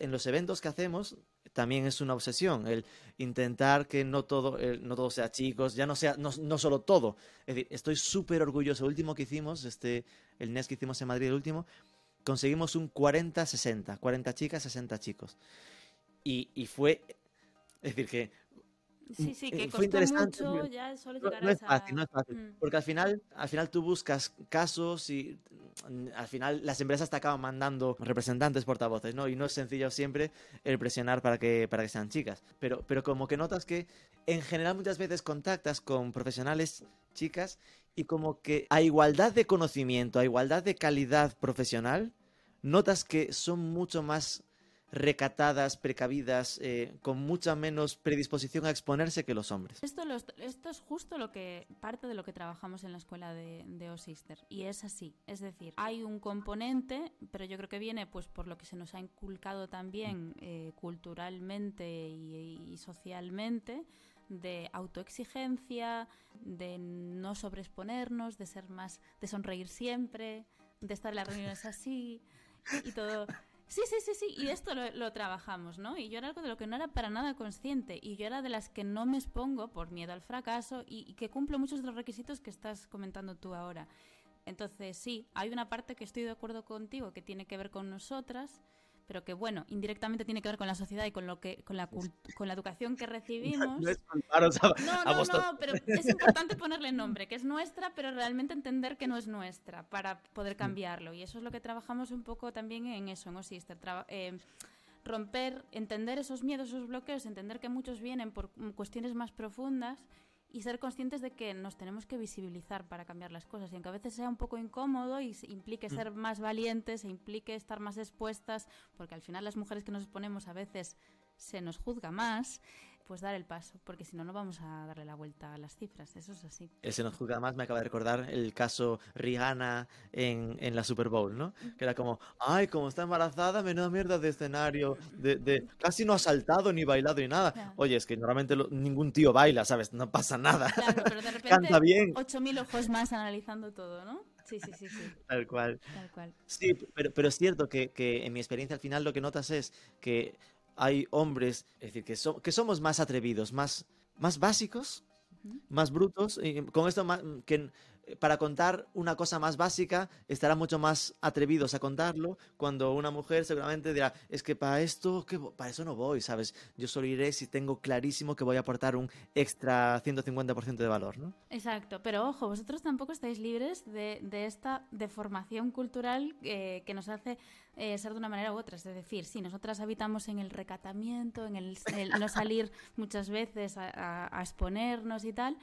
en, los eventos que hacemos, también es una obsesión, el intentar que no todo, no todo sea chicos, ya no sea, no, no solo todo. Es decir, estoy súper orgulloso. El último que hicimos, este, el NES que hicimos en Madrid, el último, conseguimos un 40-60, 40 chicas, 60 chicos. Y, y fue, es decir, que Sí, sí, que fue interesante. Mucho ya solo no, es fácil, no es fácil. Mm. Porque al final, al final tú buscas casos y mm, al final las empresas te acaban mandando representantes portavoces, ¿no? Y no es sencillo siempre el presionar para que, para que sean chicas. Pero, pero como que notas que en general muchas veces contactas con profesionales chicas y como que a igualdad de conocimiento, a igualdad de calidad profesional, notas que son mucho más recatadas, precavidas, eh, con mucha menos predisposición a exponerse que los hombres. Esto, esto, es justo lo que parte de lo que trabajamos en la escuela de, de y es así. Es decir, hay un componente, pero yo creo que viene pues por lo que se nos ha inculcado también eh, culturalmente y socialmente de autoexigencia, de no sobreexponernos, de ser más, de sonreír siempre, de estar en las reuniones así y todo. Sí, sí, sí, sí, y esto lo, trabajamos, ¿no? Y yo era algo de lo que no era para nada consciente, y yo era de las que no me expongo por miedo al fracaso y, y que cumplo muchos de los requisitos que estás comentando tú ahora. Entonces, sí, hay una parte que estoy de acuerdo contigo que tiene que ver con nosotras, pero que bueno, indirectamente tiene que ver con la sociedad y con lo que con la con la educación que recibimos. No, no, no, pero es importante ponerle nombre, que es nuestra, pero realmente entender que no es nuestra para poder cambiarlo. Y eso es lo que trabajamos un poco también en eso, en OSISTER. Eh, romper, entender esos miedos, esos bloqueos, entender que muchos vienen por cuestiones más profundas y ser conscientes de que nos tenemos que visibilizar para cambiar las cosas y aunque a veces sea un poco incómodo y implique mm. ser más valientes e implique estar más expuestas, porque al final las mujeres que nos exponemos a veces se nos juzga más, pues dar el paso, porque si no, no vamos a darle la vuelta a las cifras, eso es así. Ese nos juzga más, me acaba de recordar el caso Rihanna en, en la Super Bowl, ¿no? Que era como, ay, como está embarazada, menuda mierda de escenario, de, de... casi no ha saltado ni bailado ni nada. Oye, es que normalmente ningún tío baila, ¿sabes? No pasa nada. Claro, pero de repente Canta bien. 8.000 ojos más analizando todo, ¿no? Sí, sí, sí, sí. Tal cual. Tal cual. Sí, pero, pero es cierto que, que en mi experiencia al final lo que notas es que hay hombres, es decir, que, que somos más atrevidos, más, más básicos, más brutos, y con esto que para contar una cosa más básica estarán mucho más atrevidos a contarlo cuando una mujer seguramente dirá, es que para esto, para eso no voy, ¿sabes? Yo solo iré si tengo clarísimo que voy a aportar un extra 150% de valor, ¿no? Exacto, pero ojo, vosotros tampoco estáis libres de, de esta deformación cultural eh, que nos hace eh, ser de una manera u otra. Es decir, sí, nosotras habitamos en el recatamiento, en el, no salir muchas veces a, exponernos y tal,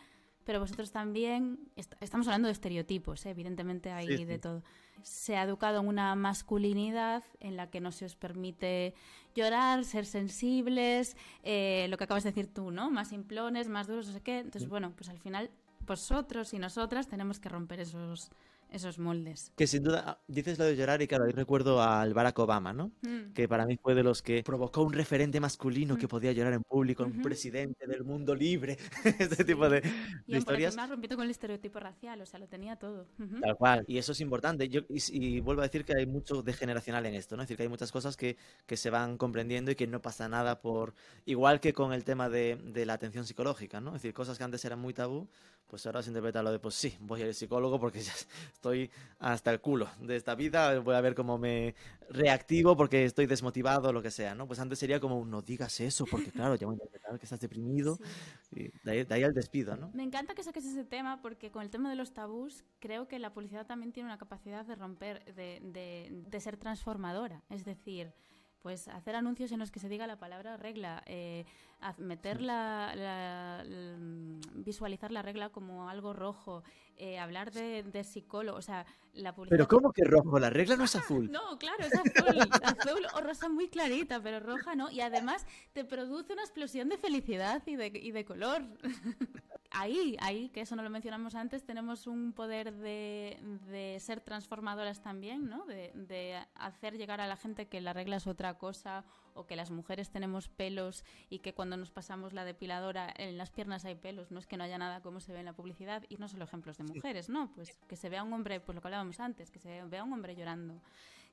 pero vosotros también, estamos hablando de estereotipos, ¿eh? evidentemente hay de todo. Se ha educado en una masculinidad en la que no se os permite llorar, ser sensibles, eh, lo que acabas de decir tú, ¿no? Más simplones, más duros, no sé qué. Entonces, bueno, pues al final vosotros y nosotras tenemos que romper esos esos moldes. Que sin duda, ah, dices lo de llorar y claro, ahí recuerdo al Barack Obama, ¿no? Mm. Que para mí fue de los que provocó un referente masculino que podía llorar en público, un presidente del mundo libre, este tipo de, de Y por historias. rompiendo con el estereotipo racial, o sea, lo tenía todo. Tal cual. Y eso es importante. Yo, y, y vuelvo a decir que hay mucho de generacional en esto, ¿no? Es decir, que hay muchas cosas que, que se van comprendiendo y que no pasa nada por... Igual que con el tema de, de la atención psicológica, ¿no? Es decir, cosas que antes eran muy tabú, pues ahora se interpreta lo de, pues sí, voy al psicólogo porque ya estoy hasta el culo de esta vida, voy a ver cómo me reactivo porque estoy desmotivado lo que sea, ¿no? Pues antes sería como, no digas eso, porque claro, ya voy a interpretar que estás deprimido, Sí. y de ahí, de ahí al despido, ¿no? Me encanta que saques ese tema porque con el tema de los tabús creo que la publicidad también tiene una capacidad de romper, de, de- de ser transformadora. Es decir, pues hacer anuncios en los que se diga la palabra regla, eh, meter la, la- l- visualizar la regla como algo rojo, eh, hablar de, de psicólogo, o sea, la publicidad... Pero ¿cómo que rojo? La regla no es azul. No, claro, es azul, azul o rosa muy clarita, pero roja no. Y además te produce una explosión de felicidad y de, y de color. Ahí, ahí, que eso no lo mencionamos antes, tenemos un poder de, de ser transformadoras también, ¿no? De, de hacer llegar a la gente que la regla es otra cosa o que las mujeres tenemos pelos y que cuando nos pasamos la depiladora en las piernas hay pelos. No es que no haya nada como se ve en la publicidad y no solo ejemplos de mujeres, ¿no? Pues que se vea un hombre, pues lo que hablábamos antes, que se vea un hombre llorando.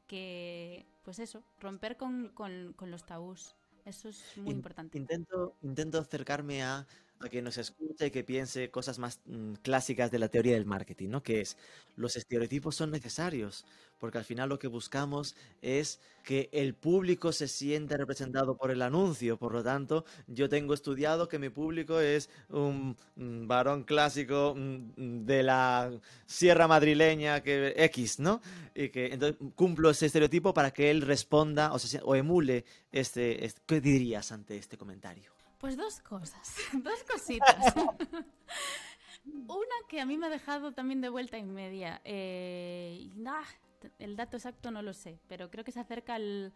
Que, pues eso, romper con, con, con los tabús. Eso es muy In- importante. Intento, intento acercarme a, a que nos escuche y que piense cosas más mm, clásicas de la teoría del marketing, ¿no? Que es, los estereotipos son necesarios, porque al final lo que buscamos es que el público se sienta representado por el anuncio. Por lo tanto, yo tengo estudiado que mi público es un mm, varón clásico mm, de la sierra madrileña que X, ¿no? Y que entonces cumplo ese estereotipo para que él responda o, o emule este, este- ¿Qué dirías ante este comentario? Pues dos cosas, dos cositas. Una que a mí me ha dejado también de vuelta y media. eh, el dato exacto no lo sé, pero creo que se acerca al...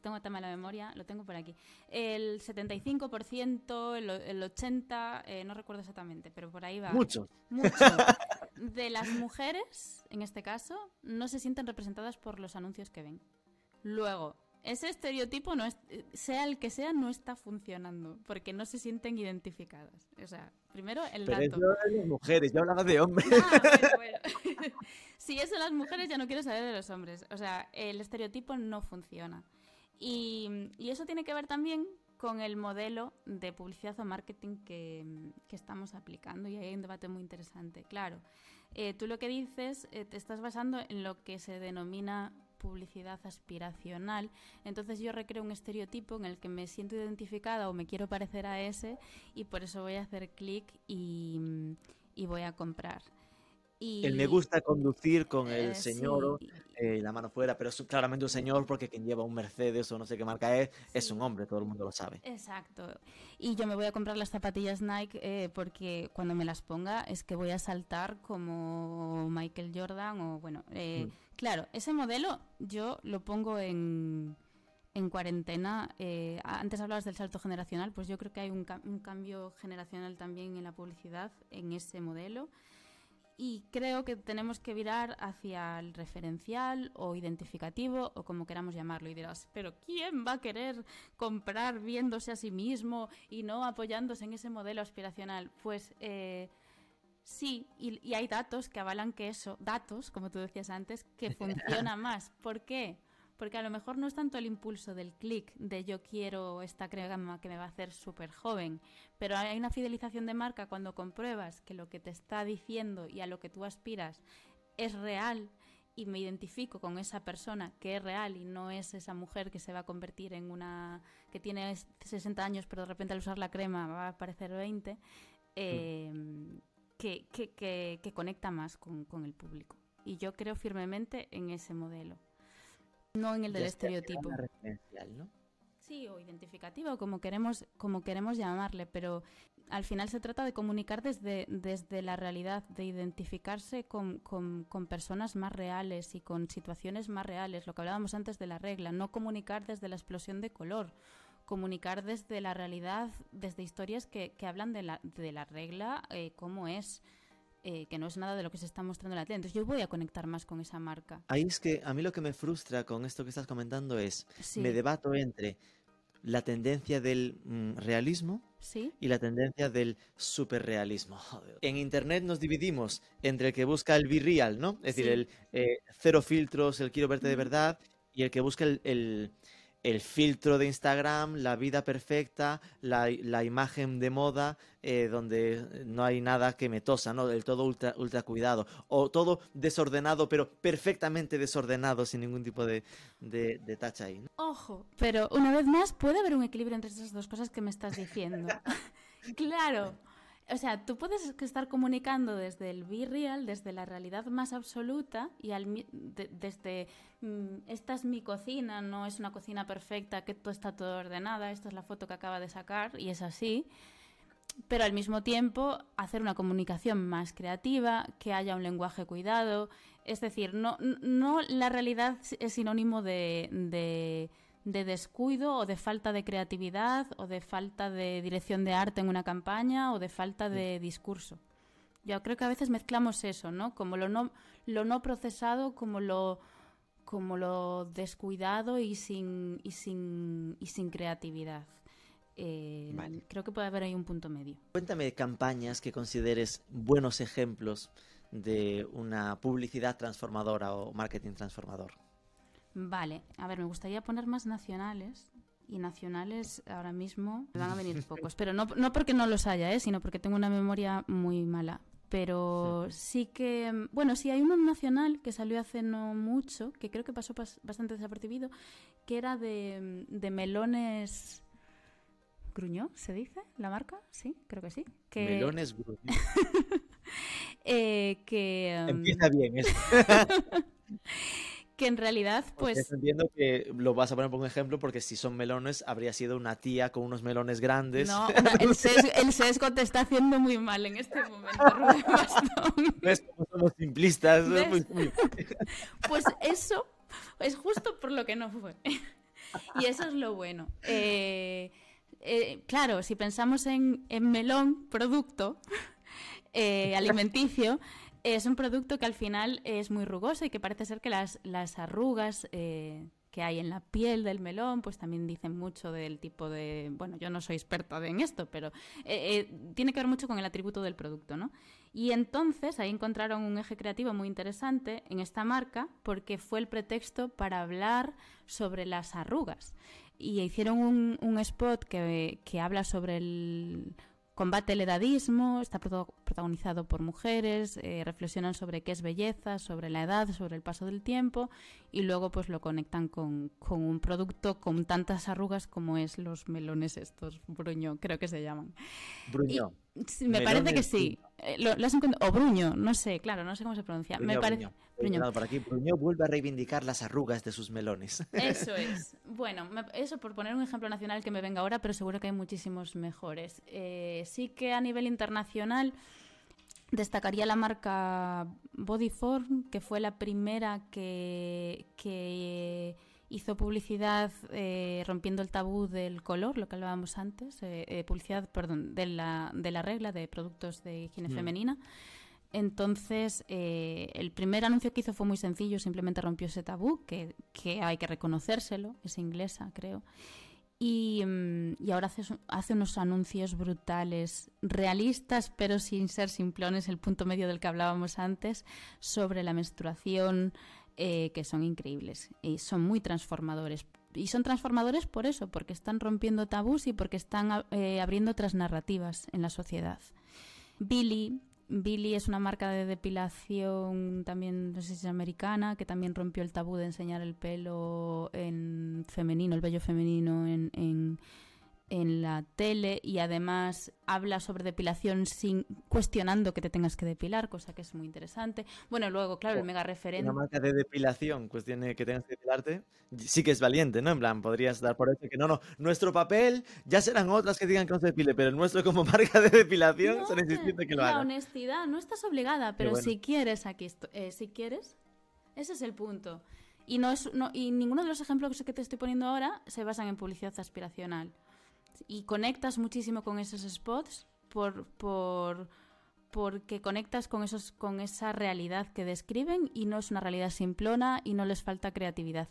Tengo tema en la memoria, lo tengo por aquí. El 75%, el, el 80%, eh, no recuerdo exactamente, pero por ahí va. Mucho. Mucho. De las mujeres, en este caso, no se sienten representadas por los anuncios que ven. Luego, ese estereotipo, no es, eh, sea el que sea, no está funcionando, porque no se sienten identificadas. O sea, primero el Pero dato. eso es de mujeres, yo hablaba de hombres. Ah, bueno, bueno. si eso las mujeres, ya no quiero saber de los hombres. O sea, el estereotipo no funciona. Y, y eso tiene que ver también con el modelo de publicidad o marketing que, que estamos aplicando y ahí hay un debate muy interesante. Claro, eh, tú lo que dices, eh, te estás basando en lo que se denomina publicidad aspiracional. Entonces yo recreo un estereotipo en el que me siento identificada o me quiero parecer a ese y por eso voy a hacer clic y, y voy a comprar. Y, El me gusta conducir con eh, el señor, sí, eh, la mano fuera, pero es claramente un señor porque quien lleva un Mercedes o no sé qué marca es, es un hombre, todo el mundo lo sabe. Exacto. Y yo me voy a comprar las zapatillas Nike eh, porque cuando me las ponga es que voy a saltar como Michael Jordan o bueno, eh, Mm. claro, ese modelo yo lo pongo en, en cuarentena. eh, antes hablabas del salto generacional, pues yo creo que hay un, ca- un cambio generacional también en la publicidad, en ese modelo. Y creo que tenemos que virar hacia el referencial o identificativo o como queramos llamarlo. Y dirás, pero ¿quién va a querer comprar viéndose a sí mismo y no apoyándose en ese modelo aspiracional? Pues eh, sí, y, y hay datos que avalan que eso, datos, como tú decías antes, que funciona más. ¿Por qué? Porque a lo mejor no es tanto el impulso del clic, de yo quiero esta crema que me va a hacer súper joven, pero hay una fidelización de marca cuando compruebas que lo que te está diciendo y a lo que tú aspiras es real y me identifico con esa persona que es real y no es esa mujer que se va a convertir en una que tiene 60 años pero de repente al usar la crema va a parecer 20, eh, que, que, que, que conecta más con, con el público. Y yo creo firmemente en ese modelo. No en el del estereotipo. Sí, o identificativo, como queremos, como queremos llamarle, pero al final se trata de comunicar desde, desde la realidad, de identificarse con, con, con personas más reales y con situaciones más reales, lo que hablábamos antes de la regla, no comunicar desde la explosión de color, comunicar desde la realidad, desde historias que, que hablan de la, de la regla, eh, cómo es. Eh, que no es nada de lo que se está mostrando en la tele. Entonces yo voy a conectar más con esa marca. Ahí es que a mí lo que me frustra con esto que estás comentando es, Sí. me debato entre la tendencia del mm, realismo ¿Sí? y la tendencia del superrealismo. Joder. En Internet nos dividimos entre el que busca el be real, ¿no? Es decir, el eh, cero filtros, el quiero verte de verdad, y el que busca el, el- el filtro de Instagram, la vida perfecta, la, la imagen de moda, eh, donde no hay nada que me tosa, ¿no? El todo ultra, ultra cuidado, o todo desordenado, pero perfectamente desordenado, sin ningún tipo de, de, de tacha ahí, ¿no? Ojo, pero una vez más puede haber un equilibrio entre esas dos cosas que me estás diciendo. claro. O sea, tú puedes estar comunicando desde el be real, desde la realidad más absoluta y al, de- desde mm, esta es mi cocina, no es una cocina perfecta, que todo está todo ordenada, esta es la foto que acaba de sacar y es así. Pero al mismo tiempo hacer una comunicación más creativa, que haya un lenguaje cuidado. Es decir, no, la realidad es sinónimo de, de descuido o de falta de creatividad o de falta de dirección de arte en una campaña o de falta de discurso. Yo creo que a veces mezclamos eso, ¿no? Como lo no, lo no procesado, como lo, como lo descuidado y sin, y sin, y sin creatividad. Eh, Vale. Creo que puede haber ahí un punto medio. Cuéntame campañas que consideres buenos ejemplos de una publicidad transformadora o marketing transformador. Vale, a ver, me gustaría poner más nacionales. Y nacionales ahora mismo van a venir pocos. Pero no, no porque no los haya, ¿eh? sino porque tengo una memoria muy mala. Pero sí que, bueno, sí hay uno nacional que salió hace no mucho, que creo que pasó pas- bastante desapercibido, que era de, de melones... ¿Gruñó, se dice? ¿La marca? Sí, creo que sí. Que, Melones Gruñón. eh, que, em, Empieza bien eso. que en realidad, Pues pues... entiendo que lo vas a poner por un ejemplo porque si son melones habría sido una tía con unos melones grandes. No, el, sesgo, el sesgo te está haciendo muy mal en este momento, Rubén Bastón. ¿Ves cómo somos simplistas? ¿Ves? Muy- muy- Pues eso es justo por lo que no fue. Y eso es lo bueno. Eh, eh, claro, si pensamos en, en melón, producto eh, alimenticio, es un producto que al final es muy rugoso y que parece ser que las, las arrugas eh, que hay en la piel del melón, pues también dicen mucho del tipo de... Bueno, yo no soy experta en esto, pero eh, eh, tiene que ver mucho con el atributo del producto, ¿no? Y entonces ahí encontraron un eje creativo muy interesante en esta marca porque fue el pretexto para hablar sobre las arrugas. Y hicieron un, un spot que, que habla sobre el combate al edadismo, está protagonizado por mujeres, eh, reflexionan sobre qué es belleza, sobre la edad, sobre el paso del tiempo y luego pues lo conectan con, con un producto con tantas arrugas como es los melones estos, bruño, creo que se llaman. Bruñó. Sí, me parece que sí. Eh, lo, lo has O Bruño, no sé, claro, no sé cómo se pronuncia. me Bruñó, parece. Bruño. mirado por aquí. Bruñó vuelve a reivindicar las arrugas de sus melones. Eso es. Bueno, me- eso por poner un ejemplo nacional que me venga ahora, pero seguro que hay muchísimos mejores. Eh, sí que a nivel internacional destacaría la marca Bodyform, que fue la primera que, que hizo publicidad eh, rompiendo el tabú del color, lo que hablábamos antes, eh, eh, publicidad, perdón, de la, de la regla de productos de higiene Mm. femenina. Entonces, eh, el primer anuncio que hizo fue muy sencillo, simplemente rompió ese tabú, que, que hay que reconocérselo, es inglesa, creo. Y, mm, y ahora hace, hace unos anuncios brutales, realistas, pero sin ser simplones, el punto medio del que hablábamos antes, sobre la menstruación, eh, que son increíbles y son muy transformadores. Y son transformadores por eso, porque están rompiendo tabús y porque están eh, abriendo otras narrativas en la sociedad. Billy, Billy es una marca de depilación también, no sé si es americana, que también rompió el tabú de enseñar el pelo en femenino, el vello femenino en, en, en la tele y además habla sobre depilación sin cuestionando que te tengas que depilar, cosa que es muy interesante. Bueno, luego, claro, el mega referente. Una marca de depilación, cuestión de que tengas que depilarte, sí que es valiente, ¿no? En plan, podrías dar por hecho que no, no, nuestro papel ya serán otras que digan que no se depile, pero el nuestro como marca de depilación No, son insistentes que lo la hagan. honestidad, no estás obligada, pero bueno. si quieres, aquí eh, si quieres, ese es el punto. Y no es no, y ninguno de los ejemplos que te estoy poniendo ahora se basan en publicidad aspiracional. Y conectas muchísimo con esos spots por, por, porque conectas con, esos, con esa realidad que describen y no es una realidad simplona y no les falta creatividad.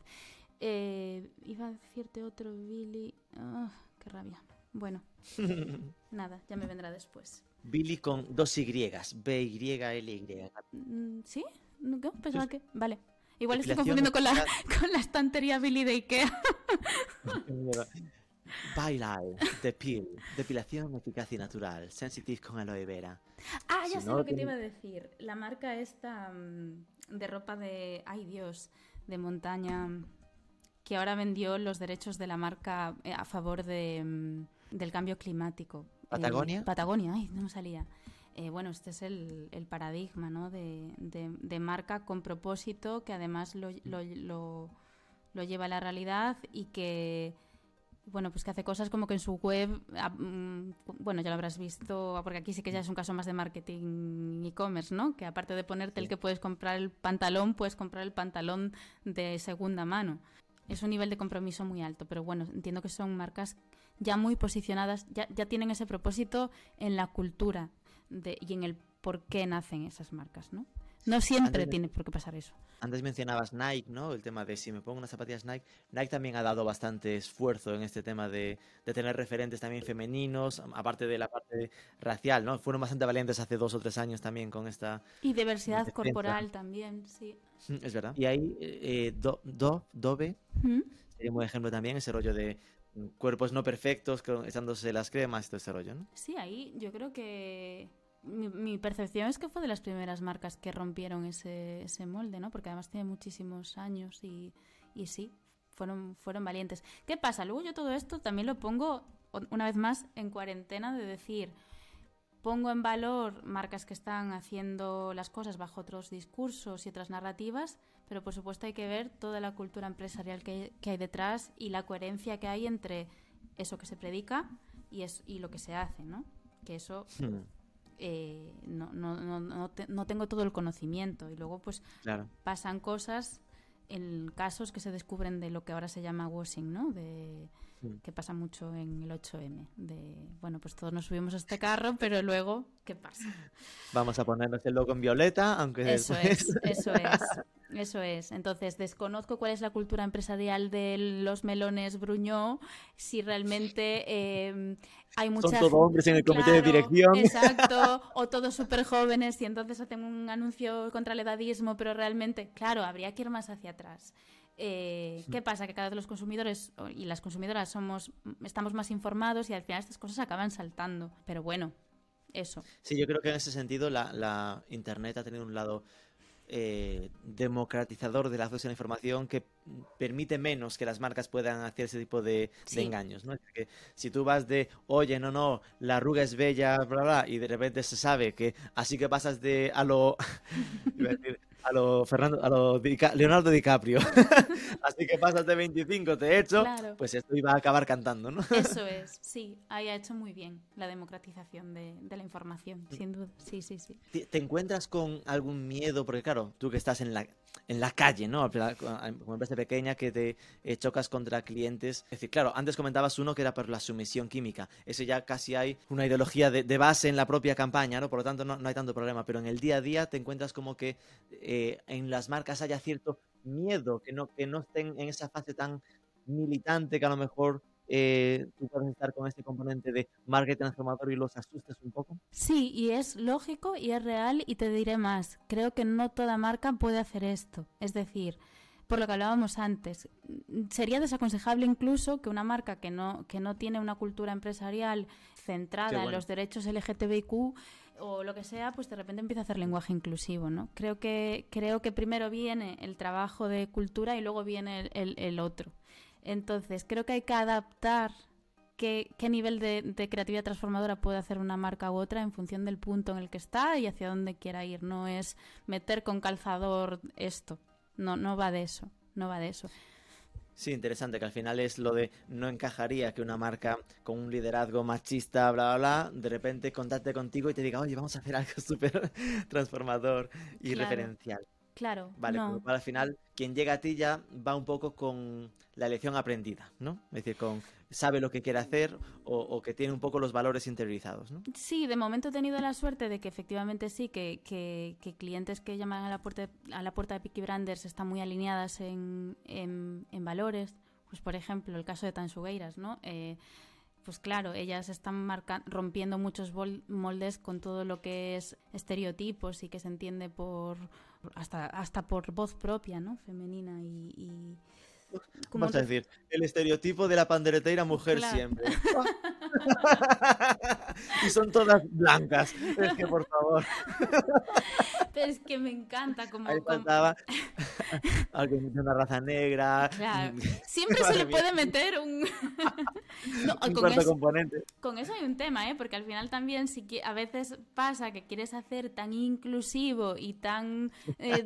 Eh, iba a decirte otro, Billy. Ah, qué rabia. Bueno, nada, ya me vendrá después. Billy con dos Y, B, Y, L, Y. Mm, ¿Sí? ¿No? Pensaba que. Vale. Igual estoy confundiendo con la, con la estantería Billy de Ikea. Bailal, Depil, depilación eficaz y natural, sensitive con aloe vera. Ah, ya sé lo que te iba a decir. La marca esta mm, de ropa de, ay Dios, de montaña, que ahora vendió los derechos de la marca eh, a favor de, mm, del cambio climático. ¿Patagonia? Patagonia, ay, no me salía. Eh, bueno, este es el, el paradigma ¿no? de, de, de, marca con propósito que además lo, lo, lo, lo lleva a la realidad y que bueno, pues que hace cosas como que en su web, ah, mm, bueno, ya lo habrás visto, porque aquí sí que ya es un caso más de marketing e-commerce, ¿no? Que aparte de ponerte el que puedes comprar el pantalón, puedes comprar el pantalón de segunda mano. Es un nivel de compromiso muy alto, pero bueno, entiendo que son marcas ya muy posicionadas, ya, ya tienen ese propósito en la cultura de, y en el por qué nacen esas marcas, ¿no? No siempre tiene por qué pasar eso. Antes mencionabas Nike, ¿no? El tema de si me pongo unas zapatillas Nike. Nike también ha dado bastante esfuerzo en este tema de, de tener referentes también femeninos, aparte de la parte racial, ¿no? Fueron bastante valientes hace dos o tres años también con esta... Y diversidad defensa. corporal también, sí. Es verdad. Y ahí, eh, do, do, Dove, ¿Mm? sería un buen ejemplo también, ese rollo de cuerpos no perfectos, echándose las cremas y todo ese rollo, ¿no? Sí, ahí yo creo que mi, mi, percepción es que fue de las primeras marcas que rompieron ese, ese molde, ¿no? Porque además tiene muchísimos años y, y, sí, fueron, fueron valientes. ¿Qué pasa? Luego yo todo esto también lo pongo, una vez más, en cuarentena de decir, pongo en valor marcas que están haciendo las cosas bajo otros discursos y otras narrativas, pero por supuesto hay que ver toda la cultura empresarial que, que hay detrás y la coherencia que hay entre eso que se predica y, es, y lo que se hace, ¿no? Que eso... Hmm eh, no, no, no, no, te, no, tengo todo el conocimiento y luego pues claro. pasan cosas en casos que se descubren de lo que ahora se llama washing, ¿no? De, sí. que pasa mucho en el 8M, de, bueno, pues todos nos subimos a este carro, pero luego, ¿qué pasa? Vamos a ponernos el logo en violeta, aunque Eso después... es, eso es. Eso es. Entonces, desconozco cuál es la cultura empresarial de los melones Bruñó, si realmente eh, hay muchas... Son todos hombres en el comité claro, de dirección. Exacto, o todos súper jóvenes y entonces hacen un anuncio contra el edadismo, pero realmente, claro, habría que ir más hacia atrás. Eh, ¿Qué pasa? Que cada vez los consumidores y las consumidoras somos, estamos más informados y al final estas cosas acaban saltando. Pero bueno, eso. Sí, yo creo que en ese sentido la, la Internet ha tenido un lado eh, democratizador del acceso a la información que permite menos que las marcas puedan hacer ese tipo de, sí. de engaños, ¿no? Que si tú vas de, oye, no, no, la arruga es bella, bla, bla, y de repente se sabe que así que pasas de a lo... a lo Fernando, a lo Dica, Leonardo DiCaprio. Así que pasas de 25, te he hecho, claro. pues esto iba a acabar cantando, ¿no? Eso es, sí, ahí ha hecho muy bien la democratización de, de la información, sin duda, sí, sí, sí. ¿Te, ¿Te, encuentras con algún miedo? Porque claro, tú que estás en la, en la calle, ¿no? Como empresa pequeña que te eh, chocas contra clientes. Es decir, claro, antes comentabas uno que era por la sumisión química. Eso ya casi hay una ideología de, de base en la propia campaña, ¿no? Por lo tanto, no, no, hay tanto problema. Pero en el día a día te encuentras como que eh, en las marcas haya cierto miedo, que no, que no estén en esa fase tan militante que a lo mejor eh, tú puedes estar con este componente de marketing transformador y los asustes un poco? Sí, y es lógico y es real y te diré más. Creo que no toda marca puede hacer esto. Es decir, por lo que hablábamos antes, sería desaconsejable incluso que una marca que no, que no tiene una cultura empresarial centrada bueno. en los derechos LGTBIQ o lo que sea, pues de repente empieza a hacer lenguaje inclusivo, ¿no? Creo que, creo que primero viene el trabajo de cultura y luego viene el, el, otro. Entonces, creo que hay que adaptar qué, qué nivel de, de, creatividad transformadora puede hacer una marca u otra en función del punto en el que está y hacia dónde quiera ir. No es meter con calzador esto. No, no va de eso. No va de eso. Sí, interesante, que al final es lo de no encajaría que una marca con un liderazgo machista, bla, bla, bla, de repente contacte contigo y te diga, oye, vamos a hacer algo súper transformador y claro. referencial. Claro. Vale, no. al final quien llega a ti ya va un poco con la lección aprendida, ¿no? Es decir, con sabe lo que quiere hacer o, que tiene un poco los valores interiorizados, ¿no? Sí, de momento he tenido la suerte de que efectivamente sí, que, que, clientes que llaman a la puerta, a la puerta de Picky Branders están muy alineadas en, en, valores. Pues por ejemplo, el caso de Tansugueiras, ¿no? Eh, pues claro, ellas están rompiendo muchos moldes con todo lo que es estereotipos y que se entiende por hasta hasta por voz propia, ¿no? Femenina y, ¿Cómo vas a decir? El estereotipo de la pandereteira mujer siempre. y son todas blancas. Es que, por favor. Pero es que me encanta como... Ahí faltaba alguien de una raza negra. Claro. Siempre se le puede meter un... un con eso, componente. Con eso hay un tema, ¿eh? Porque al final también si a veces pasa que quieres hacer tan inclusivo y tan... Eh,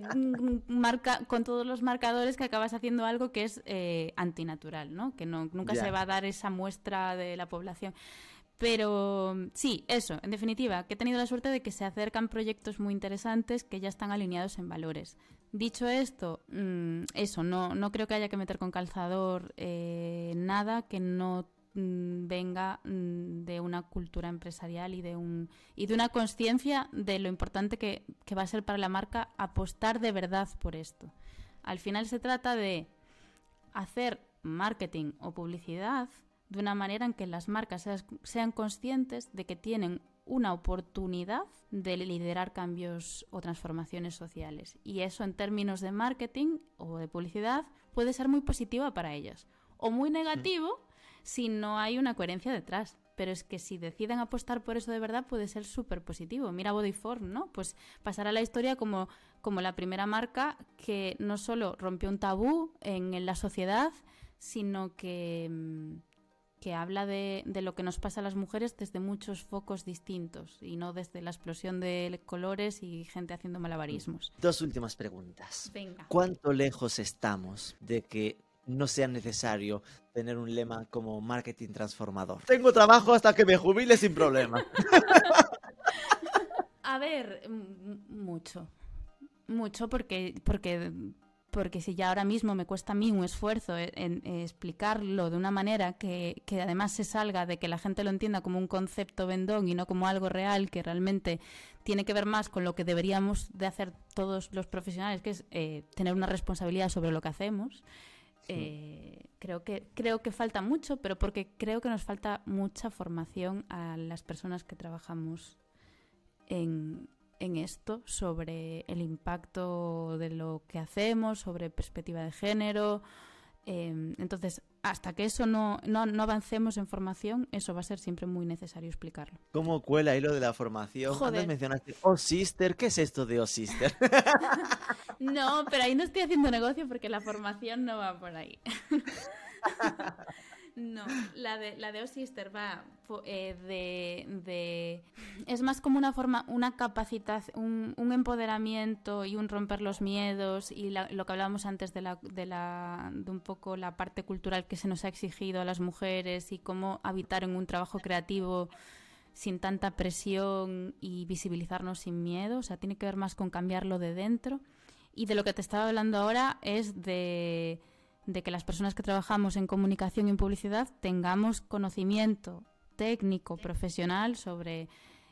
marca con todos los marcadores que acabas haciendo algo que es eh, antinatural, ¿no? Que no, nunca se va a dar esa muestra de la población. Pero sí, eso, en definitiva, que he tenido la suerte de que se acercan proyectos muy interesantes que ya están alineados en valores. Dicho esto, mm, eso, no, no creo que haya que meter con calzador eh, nada que no mm, venga mm, de una cultura empresarial y de un y de una conciencia de lo importante que, que va a ser para la marca apostar de verdad por esto. Al final se trata de hacer marketing o publicidad de una manera en que las marcas sean conscientes de que tienen una oportunidad de liderar cambios o transformaciones sociales. Y eso en términos de marketing o de publicidad puede ser muy positiva para ellas o muy negativo si no hay una coherencia detrás. Pero es que si deciden apostar por eso de verdad puede ser súper positivo. Mira Bodyform, ¿no? Pues pasará la historia como, como la primera marca que no solo rompió un tabú en la sociedad, sino que mm, que habla de, de, lo que nos pasa a las mujeres desde muchos focos distintos y no desde la explosión de colores y gente haciendo malabarismos. Dos últimas preguntas. Venga. ¿Cuánto lejos estamos de que no sea necesario tener un lema como marketing transformador? Tengo trabajo hasta que me jubile sin problema. a ver, mucho. Mucho porque, porque porque si ya ahora mismo me cuesta a mí un esfuerzo en, explicarlo de una manera que, además se salga de que la gente lo entienda como un concepto vendón y no como algo real que realmente tiene que ver más con lo que deberíamos de hacer todos los profesionales, que es eh, tener una responsabilidad sobre lo que hacemos. Eh, creo que creo que falta mucho, pero porque creo que nos falta mucha formación a las personas que trabajamos en, en esto sobre el impacto de lo que hacemos, sobre perspectiva de género. Em, entonces, hasta que eso no, no, avancemos en formación, eso va a ser siempre muy necesario explicarlo. ¿Cómo cuela ahí lo de la formación? Joder. mencionaste Oh Sister, ¿qué es esto de Oh Sister? no, pero ahí no estoy haciendo negocio porque la formación no va por ahí. No, la de, la de Osister va eh, de, Es más como una forma, una capacitación, un, empoderamiento y un romper los miedos y lo que hablábamos antes de, la, de, la, de un poco la parte cultural que se nos ha exigido a las mujeres y cómo habitar en un trabajo creativo sin tanta presión y visibilizarnos sin miedo. O sea, tiene que ver más con cambiarlo de dentro. Y de lo que te estaba hablando ahora es de de que las personas que trabajamos en comunicación y en publicidad tengamos conocimiento técnico, profesional sobre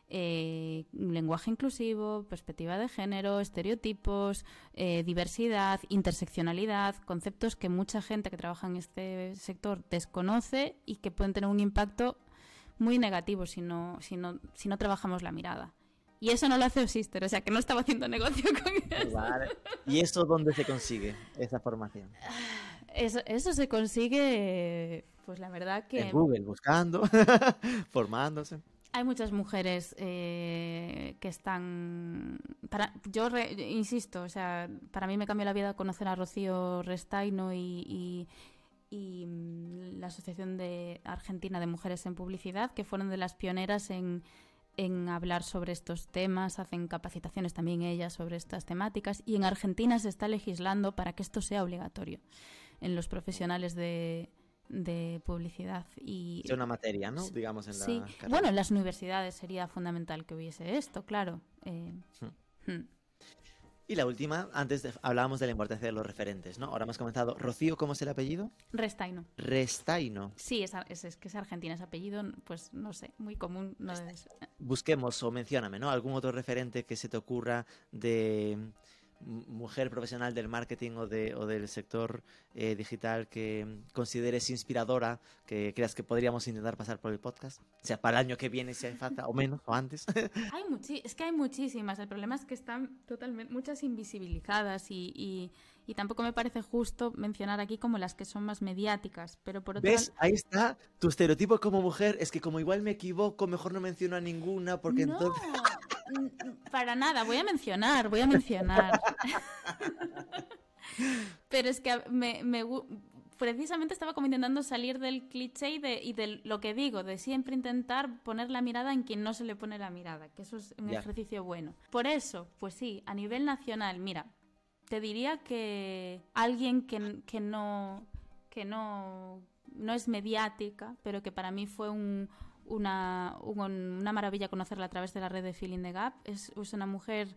eh, lenguaje inclusivo, perspectiva de género, estereotipos, eh, diversidad, interseccionalidad, conceptos que mucha gente que trabaja en este sector desconoce y que pueden tener un impacto muy negativo si no, si no, si no trabajamos la mirada. Y eso no lo hace Sister, o sea que no estaba haciendo negocio con eso. ¿Y eso dónde se consigue, esa formación? Eso, eso se consigue, pues la verdad que... En Google, buscando, formándose. Hay muchas mujeres eh, que están... Para, yo insisto, o sea, para mí me cambió la vida conocer a Rocío Restaino y, y, mm, la Asociación de Argentina de Mujeres en Publicidad, que fueron de las pioneras en, en hablar sobre estos temas, hacen capacitaciones también ellas sobre estas temáticas y en Argentina se está legislando para que esto sea obligatorio en los profesionales de, de publicidad y es una materia no digamos en sí. bueno en las universidades sería fundamental que hubiese esto claro eh, hmm. Hmm. Y la última, antes hablábamos de la importancia de los referentes, ¿no? Ahora hemos comenzado. Rocío, ¿cómo es el apellido? Restaino. Restaino. Sí, es, es, que es argentina, ese apellido, pues no sé, muy común. No Busquemos o mencióname, ¿no? Algún otro referente que se te ocurra de mujer profesional del marketing o, de, o del sector eh, digital que consideres inspiradora, que creas que podríamos intentar pasar por el podcast? O sea, para el año que viene, si hay falta, o menos, o antes. hay es que hay muchísimas. El problema es que están totalmente, muchas invisibilizadas y, y, tampoco me parece justo mencionar aquí como las que son más mediáticas. Pero por otro ¿Ves? Ahí está. Tu estereotipo como mujer es que como igual me equivoco, mejor no menciono a ninguna porque entonces... Para nada, voy a mencionar, voy a mencionar. Pero es que me, precisamente estaba como intentando salir del cliché y de, y de, lo que digo, de siempre intentar poner la mirada en quien no se le pone la mirada, que eso es un ejercicio bueno. Por eso, pues sí, a nivel nacional, mira, te diría que alguien que, que no que no, no es mediática, pero que para mí fue un, una, una maravilla conocerla a través de la red de Feeling the Gap. Es, una mujer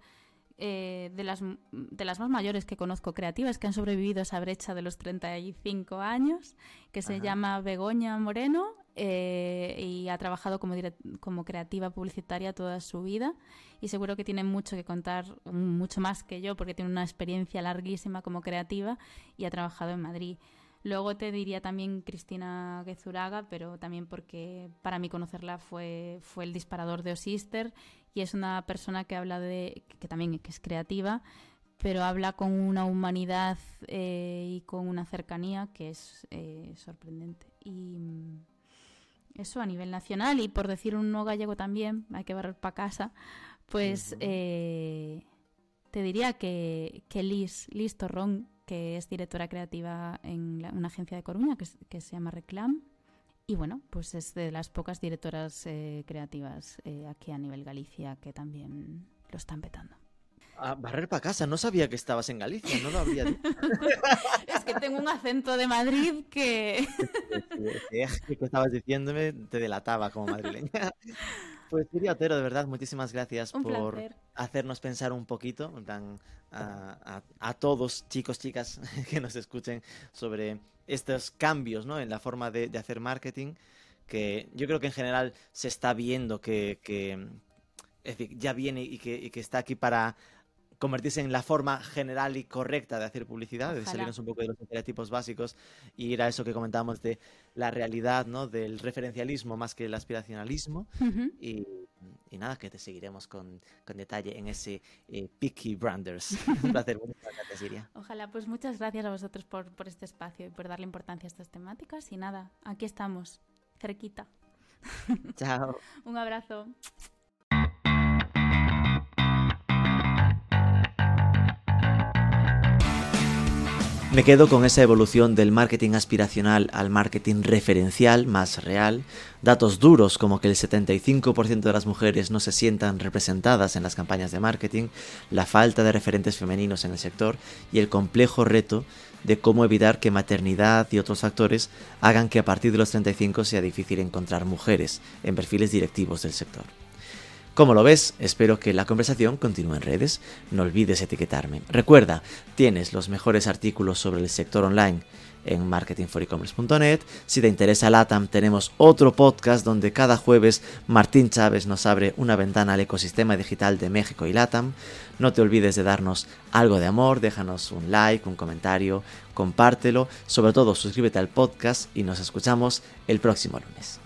eh, de, las, de las más mayores que conozco creativas que han sobrevivido a esa brecha de los 35 años, que se llama Begoña Moreno eh, y ha trabajado como, como creativa publicitaria toda su vida y seguro que tiene mucho que contar, mucho más que yo, porque tiene una experiencia larguísima como creativa y ha trabajado en Madrid. Luego te diría también Cristina Gezuraga, pero también porque para mí conocerla fue, fue el disparador de Osister y es una persona que habla de, que también es creativa, pero habla con una humanidad eh, y con una cercanía que es eh, sorprendente. Y mm, eso a nivel nacional y por decir un no gallego también, hay que barrer para casa, pues eh, te diría que, que Liz, Liz Torrón que es directora creativa en una agencia de Coruña que, se llama Reclam. Y bueno, pues es de las pocas directoras eh, creativas eh, aquí a nivel Galicia que también lo están petando. A barrer para casa, no sabía que estabas en Galicia, no lo habría dicho. es que tengo un acento de Madrid que... que estabas diciéndome te delataba como madrileña. Pues Siria Otero, de verdad, muchísimas gracias por hacernos pensar un poquito a, todos, chicos, chicas, que nos escuchen sobre estos cambios ¿no? en la forma de, hacer marketing, que yo creo que en general se está viendo que, ya viene y que, está aquí para convertirse en la forma general y correcta de hacer publicidad, de salirnos un poco de los estereotipos básicos y ir a eso que comentábamos de la realidad, ¿no? del referencialismo más que el aspiracionalismo. y, nada, que te seguiremos con, detalle en ese eh, Picky Branders. un placer, gracias, Siria. Ojalá, pues muchas gracias a vosotros por, por este espacio y por darle importancia a estas temáticas. Y nada, aquí estamos, cerquita. Chao. un abrazo. Me quedo con esa evolución del marketing aspiracional al marketing referencial más real, datos duros como que el 75% de las mujeres no se sientan representadas en las campañas de marketing, la falta de referentes femeninos en el sector y el complejo reto de cómo evitar que maternidad y otros factores hagan que a partir de los 35 sea difícil encontrar mujeres en perfiles directivos del sector. Como lo ves, espero que la conversación continúe en redes. No olvides etiquetarme. Recuerda, tienes los mejores artículos sobre el sector online en marketingforecommerce.net. Si te interesa LATAM, tenemos otro podcast donde cada jueves Martín Chávez nos abre una ventana al ecosistema digital de México y LATAM. No te olvides de darnos algo de amor, déjanos un like, un comentario, compártelo, sobre todo suscríbete al podcast y nos escuchamos el próximo lunes.